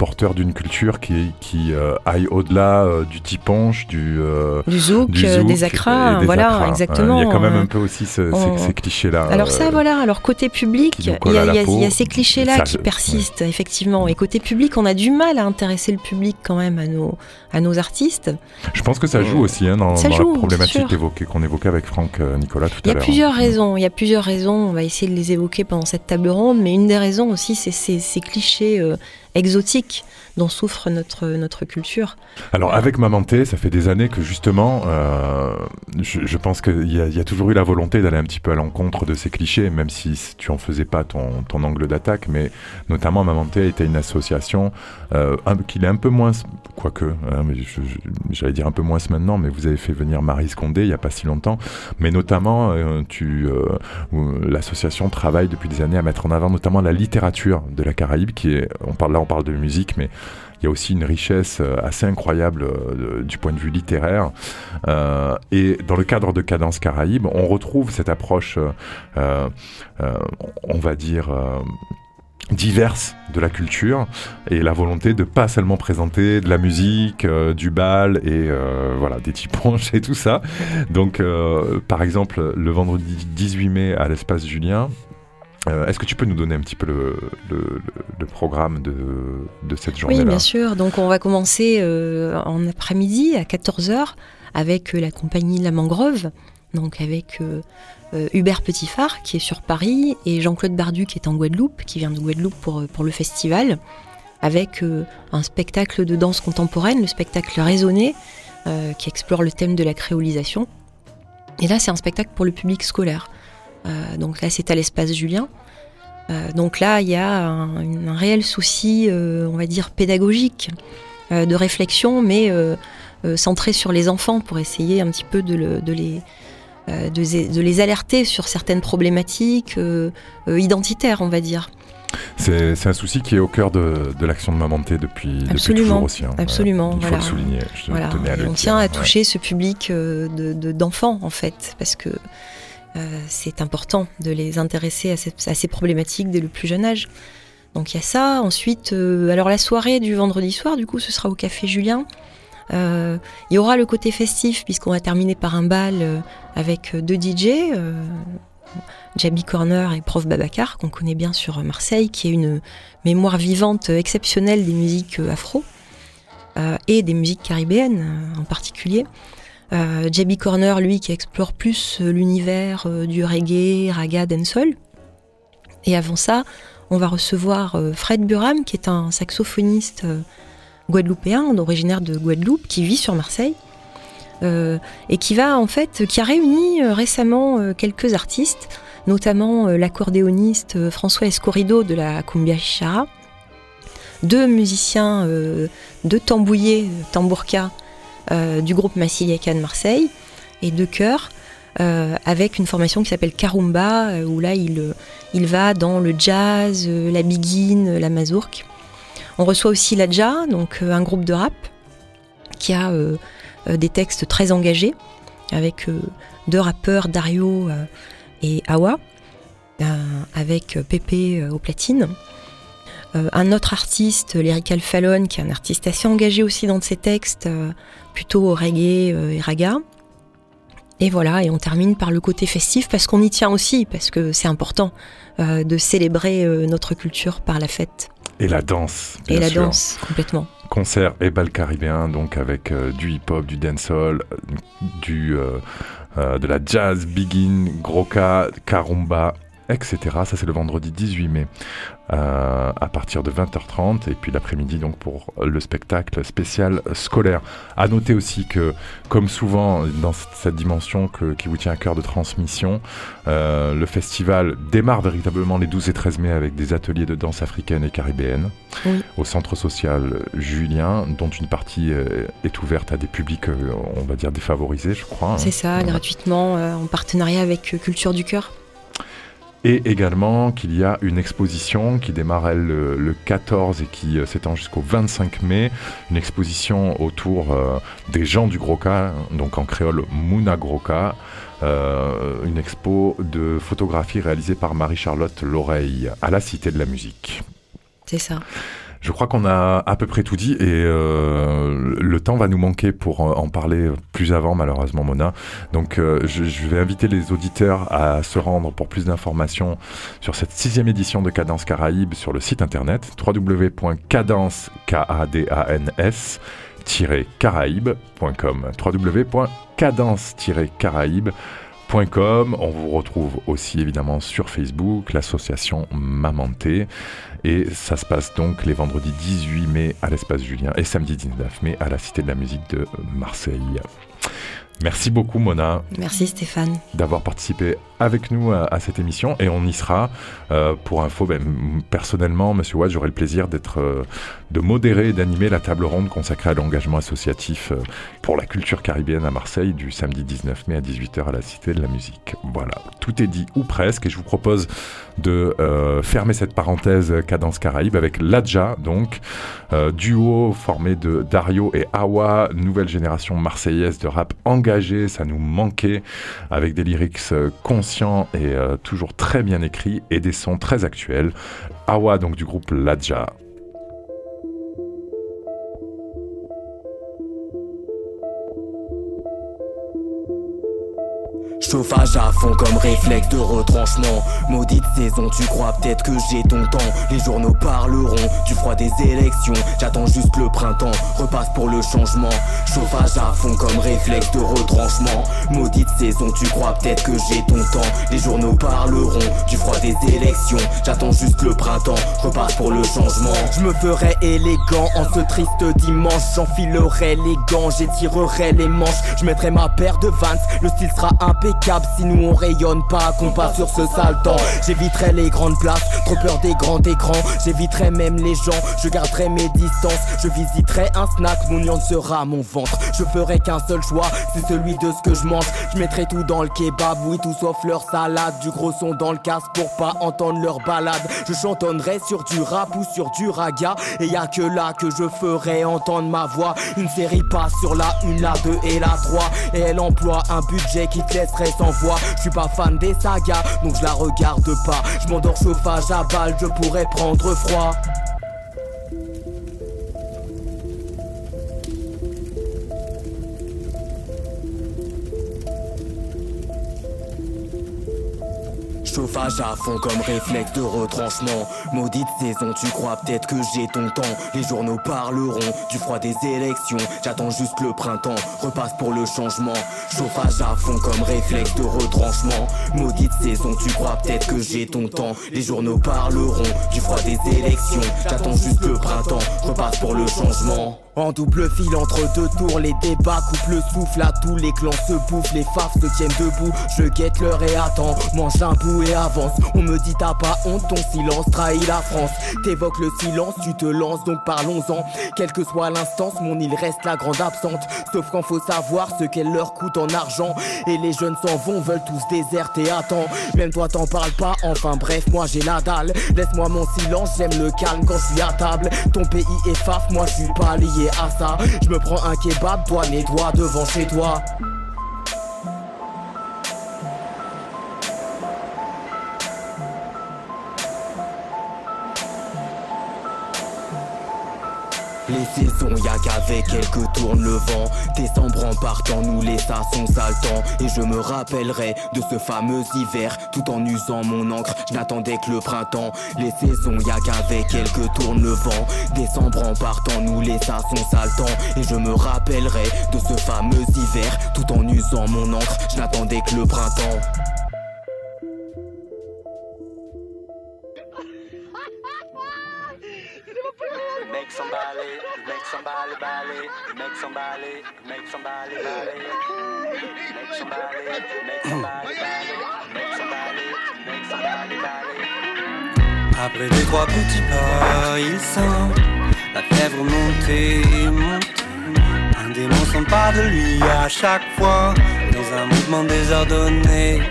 porteur d'une culture qui, qui euh, aille au-delà euh, du tiponche, du, euh, du, zouk, des acras, voilà, exactement. Il y a quand même un peu aussi ces, clichés-là. Alors ça, voilà, alors côté public, il y, a ces clichés-là qui persistent, effectivement. Et côté public, on a du mal à intéresser le public quand même à nos, à nos artistes. Je pense que ça joue aussi hein, dans, la problématique qu'on évoquait avec Franck Nicolas tout à l'heure. Il y a plusieurs raisons, il y a plusieurs raisons, on va essayer de les évoquer pendant cette table ronde, mais une des raisons aussi, c'est ces clichés problématiques dont souffre notre, notre culture. Alors avec Mamanté, ça fait des années que justement, euh, je, pense qu'il y, a toujours eu la volonté d'aller un petit peu à l'encontre de ces clichés, même si tu en faisais pas ton, ton angle d'attaque, mais notamment Mamanté était une association euh, qu'il est un peu moins, quoique, hein, j'allais dire un peu moins maintenant, mais vous avez fait venir Marie Scondé il n'y a pas si longtemps, mais notamment, euh, tu, l'association travaille depuis des années à mettre en avant notamment la littérature de la Caraïbe, qui est, on parle là, on parle de musique, mais il y a aussi une richesse euh, assez incroyable euh, du point de vue littéraire. Euh, et dans le cadre de Cadence Caraïbe, on retrouve cette approche, on va dire diverse de la culture et la volonté de pas seulement présenter de la musique, du bal et voilà des et tout ça. Donc par exemple le vendredi 18 mai à l'espace Julien, euh, est-ce que tu peux nous donner un petit peu le, programme de, cette journée-là Oui, bien sûr. Donc, on va commencer euh, en après-midi à 14h avec euh, la compagnie La Mangrove, donc avec Hubert Petitfard qui est sur Paris et Jean-Claude Bardu qui est en Guadeloupe, qui vient de Guadeloupe pour, pour le festival, avec un spectacle de danse contemporaine, le spectacle Raisonné, qui explore le thème de la créolisation. Et là, c'est un spectacle pour le public scolaire. Euh, donc là, c'est à l'espace Julien. Euh, donc là, il y a un, réel souci, euh, on va dire, pédagogique, de réflexion, mais centré sur les enfants pour essayer un petit peu de, les, de, les alerter sur certaines problématiques identitaires, on va dire. C'est un souci qui est au cœur de, l'action de Mamanté depuis, depuis toujours aussi. Hein. Absolument. Il faut le souligner. on tient à toucher ce public d'enfants, en fait, parce que euh, c'est important de les intéresser à, ces problématiques dès le plus jeune âge. Donc il y a ça. Ensuite, euh, alors la soirée du vendredi soir, du coup, ce sera au Café Julien. Euh, il y aura le côté festif puisqu'on va terminer par un bal avec deux DJ, Jabi Corner et Prof Babacar, qu'on connaît bien sur Marseille, qui est une mémoire vivante exceptionnelle des musiques afro et des musiques caribéennes en particulier. Euh, Corner, lui, qui explore plus euh, l'univers euh, du reggae, raga, dancehall. Et avant ça, on va recevoir Fred Buram, qui est un saxophoniste guadeloupéen, originaire de Guadeloupe, qui vit sur Marseille. et qui va en fait, qui a réuni récemment quelques artistes, notamment l'accordéoniste François Escorido de la Cumbia Chichara, deux musiciens de Tambouillé, Tambourka, euh, du groupe Massiliaka de Marseille et de chœurs euh, avec une formation qui s'appelle Karumba, euh, où là il, il va dans le jazz, la biguine, la mazurque. On reçoit aussi l'Adja, donc un groupe de rap qui a des textes très engagés, avec deux rappeurs, Dario et Awa, avec Pépé au platine. un autre artiste, Lyrical Fallon, qui est un artiste assez engagé aussi dans ses textes, plutôt au reggae euh, et raga. Et voilà, et on termine par le côté festif parce qu'on y tient aussi, parce que c'est important euh, de célébrer euh, notre culture par la fête. Et la danse. Bien et la danse, complètement. Concert et bal caribéen, donc avec du hip-hop, du dancehall, du, de la jazz, begin, groka, karumba, etc. Ça, c'est le vendredi 18 mai euh, à partir de 20h30 et puis l'après-midi donc pour le spectacle spécial scolaire. À noter aussi que, comme souvent dans cette dimension qui vous tient à cœur de transmission, euh, le festival démarre véritablement les 12 et 13 mai avec des ateliers de danse africaine et caribéenne au centre social Julien, dont une partie euh, est ouverte à des publics, on va dire, défavorisés, je crois. Hein. C'est ça, gratuitement, en partenariat avec Culture du Cœur. Et également qu'il y a une exposition qui démarre elle, le, 14 et qui euh, s'étend jusqu'au 25 mai, une exposition autour euh, des gens du Groca, donc en créole Mouna Groca, euh, une expo de photographie réalisée par Marie-Charlotte L'Oreille à la Cité de la Musique. C'est ça. Je crois qu'on a à peu près tout dit et euh, le temps va nous manquer pour en parler plus avant, malheureusement, Mona. Donc, euh, je, vais inviter les auditeurs à se rendre pour plus d'informations sur cette sixième édition de Cadence Caraïbes sur le site internet www.cadence, caraïbes.com www.cadence-caraïbes On vous retrouve aussi évidemment sur Facebook, l'association Mamanté. Et ça se passe donc les vendredis 18 mai à l'espace Julien et samedi 19 mai à la Cité de la musique de Marseille. Merci beaucoup Mona. Merci Stéphane. D'avoir participé avec nous à, cette émission et on y sera. Euh, pour info, ben, personnellement, Monsieur Watt, j'aurai le plaisir d'être, euh, de modérer et d'animer la table ronde consacrée à l'engagement associatif euh, pour la culture caribéenne à Marseille du samedi 19 mai à 18h à la Cité de la Musique. Voilà, tout est dit ou presque et je vous propose de fermer cette parenthèse Cadence Caraïbe avec Ladja, donc duo formé de Dario et Awa, nouvelle génération marseillaise de rap engagé, ça nous manquait avec des lyrics conscients et euh, toujours très bien écrit et des sons très actuels. Awa donc du groupe Ladja. Chauffage à fond comme réflexe de retranchement. Maudite saison, tu crois peut-être que j'ai ton temps. Les journaux parleront du froid des élections. J'attends juste le printemps, repasse pour le changement. Chauffage à fond comme réflexe de retranchement. Maudite saison, tu crois peut-être que j'ai ton temps. Les journaux parleront du froid des élections. J'attends juste le printemps, repasse pour le changement. Je me ferai élégant en ce triste dimanche. J'enfilerai les gants, j'étirerai les manches. Je mettrai ma paire de Vans, le style sera impeccable si nous on rayonne pas, qu'on passe sur ce sale temps. J'éviterai les grandes places, trop peur des grands écrans. J'éviterai même les gens, je garderai mes distances. Je visiterai un snack, mon lion sera mon ventre. Je ferai qu'un seul choix, c'est celui de ce que je mange. Je mettrai tout dans le kebab, oui, tout sauf leur salade. Du gros son dans le casque pour pas entendre leur balade. Je chantonnerai sur du rap ou sur du raga. Et y a que là que je ferai entendre ma voix. Une série passe sur la 1, la 2 et la 3. Et elle emploie un budget qui te laisserait sans voix. Je suis pas fan des sagas, donc je la regarde pas. Je m'endors chauffage à balle, je pourrais prendre froid. Chauffage à fond comme réflexe de retranchement. Maudite saison, tu crois peut-être que j'ai ton temps. Les journaux parleront du froid des élections. J'attends juste le printemps, repasse pour le changement. Chauffage à fond comme réflexe de retranchement. Maudite saison, tu crois peut-être que j'ai ton temps. Les journaux parleront du froid des élections. J'attends juste le printemps, repasse pour le changement. En double fil entre deux tours, les débats coupent le souffle à tous les clans se bouffent, les faves se tiennent debout. Je guette l'heure et attends, mange un bout et avance. On me dit t'as pas honte, ton silence trahit la France. T'évoques le silence, tu te lances, donc parlons-en. Quelle que soit l'instance, mon île reste la grande absente. Sauf qu'en faut savoir ce qu'elle leur coûte en argent. Et les jeunes s'en vont, veulent tous déserter, attends. Même toi t'en parles pas, enfin bref, moi j'ai la dalle. Laisse-moi mon silence, j'aime le calme quand je à table. Ton pays est faf, moi je suis pas lié à ça. Je me prends un kebab, toi doigts devant chez toi. Les saisons, y'a qu'avec quelques tourne le vent. Décembre en partant, nous les son saltant. Et je me rappellerai de ce fameux hiver, tout en usant mon encre. Je n'attendais que le printemps. Les saisons, y'a qu'avec quelques tourne le vent. Décembre en partant, nous les son saltant. Et je me rappellerai de ce fameux hiver, tout en usant mon encre. Je n'attendais que le printemps. Après deux trois petits pas, il sent la fièvre monter, monter. Un démon s'empare de lui à chaque fois dans un mouvement désordonné.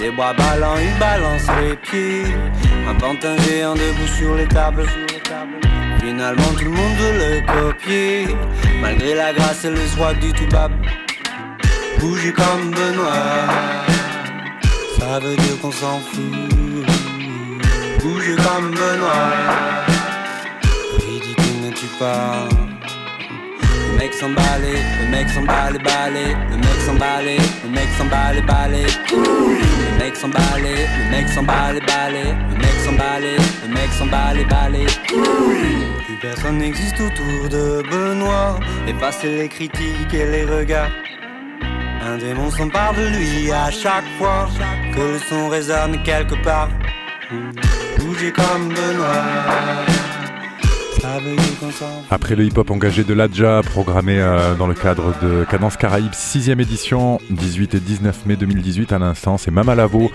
Les bras ballants, il balance les pieds. Un pantin géant debout sur les tables. Finalement tout le monde veut le copier. Malgré la grâce et le swag du tout bab Bouger comme Benoît. Ça veut dire qu'on s'en fout. Bouger comme Benoît. Ridicule ne tue pas? Le mec s'emballe, le mec s'emballe, balé, le mec s'emballe, le mec s'emballe, balé, le mec s'emballe, le mec s'emballe, balé, le le mec s'emballe, balé. Plus personne n'existe autour de Benoît, effacer les critiques et les regards. Un démon s'empare de lui à chaque fois que le son résonne quelque part. Bouger comme Benoît. Après le hip-hop engagé de l'Adja, programmé euh, dans le cadre de Cadence Caraïbes, 6ème édition, 18 et 19 mai 2018 à l'instant, c'est Mama Lavo.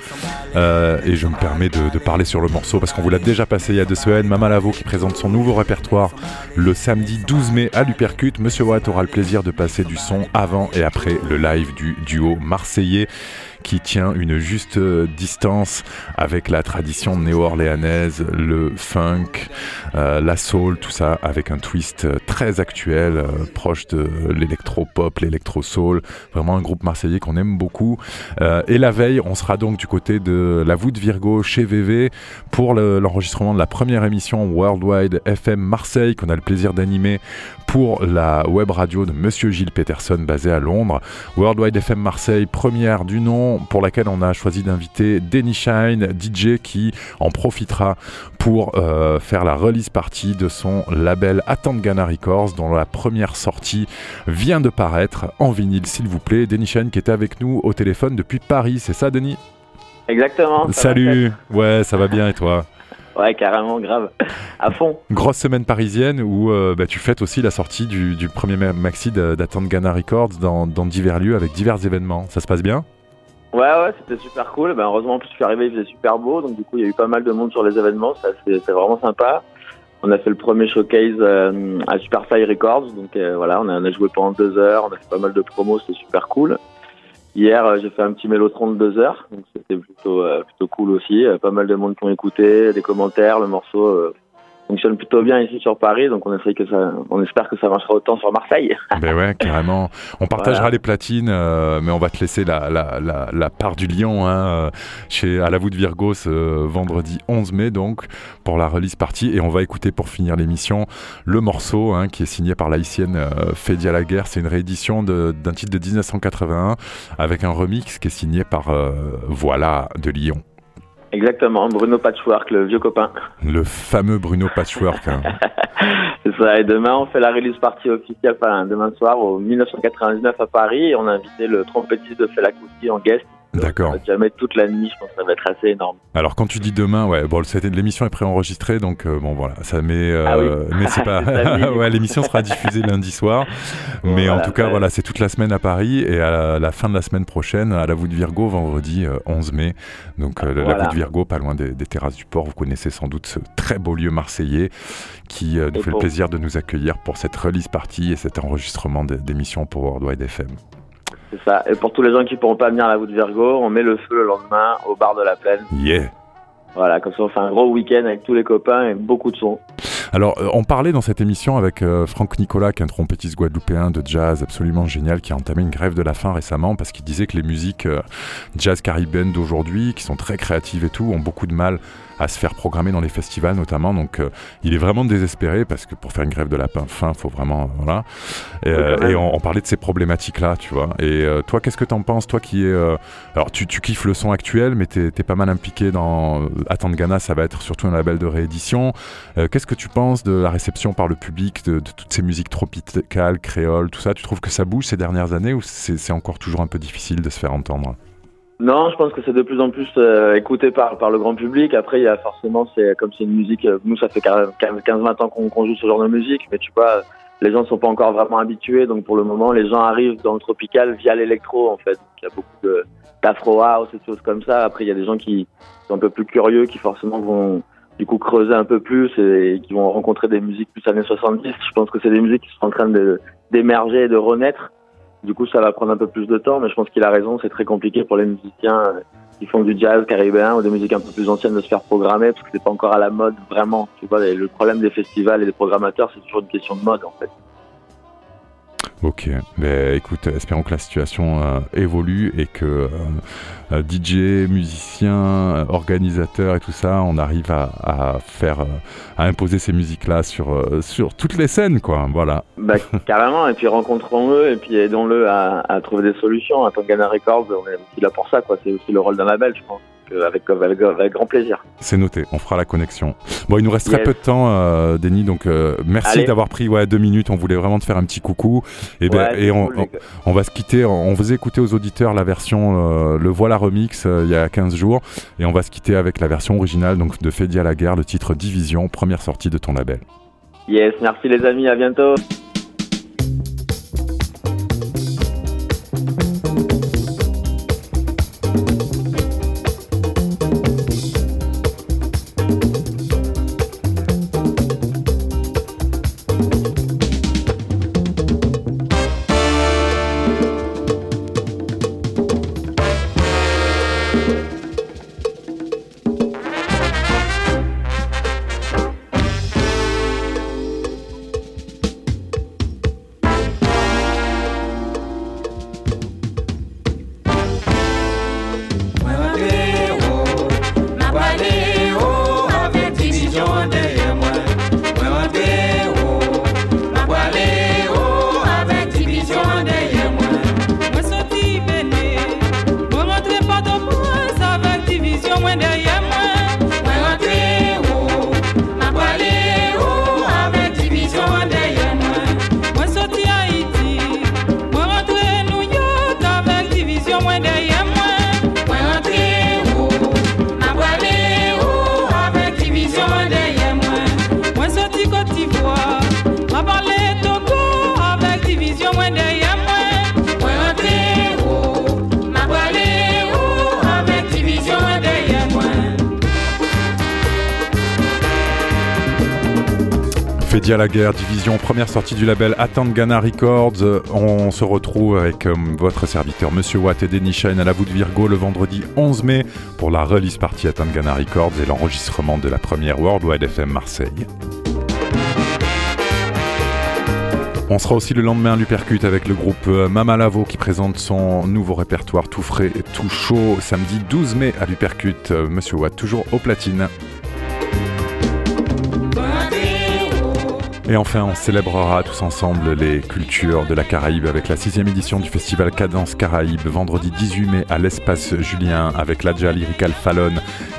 Euh, et je me permets de, parler sur le morceau parce qu'on vous l'a déjà passé il y a deux semaines. Mama Lavo qui présente son nouveau répertoire le samedi 12 mai à l'Upercute. Monsieur Watt aura le plaisir de passer du son avant et après le live du duo marseillais qui tient une juste distance avec la tradition néo-orléanaise, le funk, euh, la soul, tout ça avec un twist très actuel, euh, proche de l'électro-pop, l'électro-soul. Vraiment un groupe marseillais qu'on aime beaucoup. Euh, et la veille, on sera donc du côté de la voûte Virgo chez VV pour l'enregistrement de la première émission Worldwide FM Marseille qu'on a le plaisir d'animer pour la web radio de Monsieur Gilles Peterson basé à Londres. Worldwide FM Marseille, première du nom pour laquelle on a choisi d'inviter Denny Shine, DJ qui en profitera pour euh, faire la release party de son label Atangana Records dont la première sortie vient de paraître en vinyle s'il vous plaît. Denny Shine qui était avec nous au téléphone depuis Paris, c'est ça Denis Exactement. Salut, ouais ça va bien et toi? Ouais, carrément, grave. À fond. Grosse semaine parisienne où euh, bah, tu fêtes aussi la sortie du, premier maxi d'Atangana Records dans, divers lieux avec divers événements. Ça se passe bien? Ouais, ouais, c'était super cool. Ben, heureusement, plus je suis arrivé, il faisait super beau. Donc, du coup, il y a eu pas mal de monde sur les événements. C'était vraiment sympa. On a fait le premier showcase euh, à Superfly Records. Donc, euh, voilà, on a, on a, joué pendant deux heures. On a fait pas mal de promos. C'était super cool. Hier, euh, j'ai fait un petit mélotron de deux heures, donc c'était plutôt euh, plutôt cool aussi. Euh, pas mal de monde qui ont écouté, des commentaires, le morceau fonctionne plutôt bien ici sur Paris, donc on espère que ça, on espère que ça marchera autant sur Marseille. ben ouais, carrément. On partagera les platines, euh, mais on va te laisser la, la, la, part du lion hein, euh, chez à la voûte Virgos vendredi 11 mai donc pour la release partie et on va écouter pour finir l'émission le morceau hein, qui est signé par l'haïtienne euh, Fédia Laguerre. C'est une réédition d'un titre de 1981 avec un remix qui est signé par Voilà de Lyon. Exactement, Bruno Patchwork, le vieux copain. Le fameux Bruno Patchwork. Hein. c'est ça, et demain on fait la release party officielle, enfin demain soir au 1999 à Paris, et on a invité le trompettiste de Fela Kuti en guest D'accord. Jamais toute la nuit, je pense que ça va être assez énorme. Alors quand tu dis demain, ouais, bon, l'émission est préenregistrée, donc euh, bon voilà, ça met, euh, ah mais c'est pas, ouais, l'émission sera diffusée lundi soir, mais en tout cas voilà, c'est toute la semaine à Paris et à la, fin de la semaine prochaine à la voûte Virgo vendredi 11 euh, mai, donc la voûte Virgo, pas loin des, terrasses du port. Vous connaissez sans doute ce très beau lieu marseillais qui nous fait le plaisir de nous accueillir pour cette release party et cet enregistrement d'émission pour Worldwide FM. C'est ça. Et pour tous les gens qui pourront pas venir à la voûte Virgo, on met le feu le lendemain au bar de la plaine. Yeah. Voilà, comme ça on fait un gros week-end avec tous les copains et beaucoup de sons. Alors, euh, on parlait dans cette émission avec euh, Franck Nicolas, qui est un trompettiste guadeloupéen de jazz absolument génial, qui a entamé une grève de la faim récemment parce qu'il disait que les musiques euh, jazz caribéennes d'aujourd'hui, qui sont très créatives et tout, ont beaucoup de mal à se faire programmer dans les festivals notamment. Donc euh, il est vraiment désespéré parce que pour faire une grève de lapin fin, faut vraiment voilà. Et, on, parlait de ces problématiques là, tu vois. Et euh, toi, qu'est-ce que t'en penses, toi qui est alors tu, tu, kiffes le son actuel, mais t'es es pas mal impliqué dans Ghana, ça va être surtout un label de réédition. Euh, qu'est-ce que tu penses de la réception par le public de, de toutes ces musiques tropicales, créoles, tout ça? Tu trouves que ça bouge ces dernières années ou c'est encore toujours un peu difficile de se faire entendre? Non, je pense que c'est de plus en plus euh, écouté par, par le grand public. Après, il y a forcément, c'est comme c'est une musique, euh, nous, ça fait 15-20 ans qu'on joue ce genre de musique, mais tu vois, les gens ne sont pas encore vraiment habitués. Donc, pour le moment, les gens arrivent dans le tropical via l'électro, en fait. Il y a beaucoup d'afro house et de choses comme ça. Après, il y a des gens qui sont un peu plus curieux, qui forcément vont du coup creuser un peu plus et qui vont rencontrer des musiques plus années 70. Je pense que c'est des musiques qui sont en train d'émerger et de renaître. Du coup, ça va prendre un peu plus de temps, mais je pense qu'il a raison. C'est très compliqué pour les musiciens euh, qui font du jazz caribéen ou des musiques un peu plus anciennes de se faire programmer parce que c'est pas encore à la mode vraiment. Tu vois, le problème des festivals et des programmateurs, c'est toujours une question de mode en fait. Ok, ben, écoute, espérons que la situation euh, évolue et que euh, euh, DJ, musicien, organisateur et tout ça, on arrive à, faire, à imposer ces musiques-là sur, sur toutes les scènes, quoi. Voilà. Bah, carrément, et puis rencontrons-le et puis aidons-le à, trouver des solutions. À Tangana Records, on est aussi là pour ça, quoi. C'est aussi le rôle d'un label, je pense. Avec, avec, grand plaisir. C'est noté, on fera la connexion. Bon, il nous reste très peu de temps, euh, Denis, donc merci d'avoir pris ouais, deux minutes. On voulait vraiment te faire un petit coucou. Et, ben, et on, on, va se quitter. On faisait écouter aux auditeurs la version Le Voilà Remix il y a 15 jours. Et on va se quitter avec la version originale donc, de Fédia à la guerre, le titre Division, première sortie de ton label. Yes, merci les amis, à bientôt. À la guerre, division, première sortie du label Atangana Records. On se retrouve avec euh, votre serviteur Monsieur Watt et Denis Shine à la voûte Virgo le vendredi 11 mai pour la release partie Atangana Records et l'enregistrement de la première Worldwide FM Marseille. On sera aussi le lendemain à Lupercute avec le groupe euh, Mama Lavo qui présente son nouveau répertoire tout frais et tout chaud samedi 12 mai à Lupercute. Euh, Monsieur Watt toujours au platine. Et enfin, on célébrera tous ensemble les cultures de la Caraïbe avec la sixième édition du festival Cadence Caraïbe, vendredi 18 mai à l'espace Julien avec Ladja Lyrical Fallon,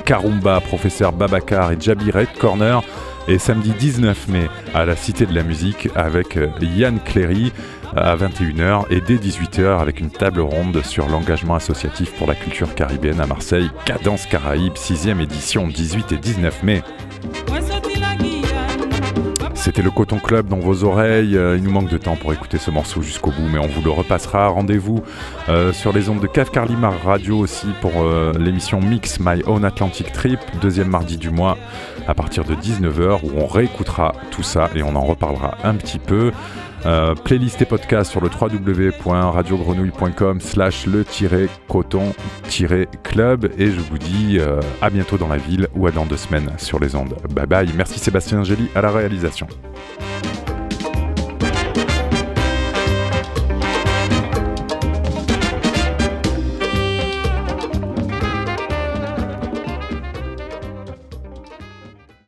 Karumba, Professeur Babacar et Jabi Red Corner. Et samedi 19 mai à la Cité de la Musique avec Yann Cléry à 21h et dès 18h avec une table ronde sur l'engagement associatif pour la culture caribéenne à Marseille, Cadence Caraïbe, 6 édition, 18 et 19 mai. Le Coton Club dans vos oreilles. Euh, il nous manque de temps pour écouter ce morceau jusqu'au bout, mais on vous le repassera. Rendez-vous euh, sur les ondes de Cave Carlimar Radio aussi pour euh, l'émission Mix My Own Atlantic Trip, deuxième mardi du mois à partir de 19h, où on réécoutera tout ça et on en reparlera un petit peu. Playlist et podcast sur le www.radiogrenouille.com slash le-coton-club et je vous dis à bientôt dans la ville ou dans deux semaines sur les ondes. Bye bye, merci Sébastien Angeli à la réalisation.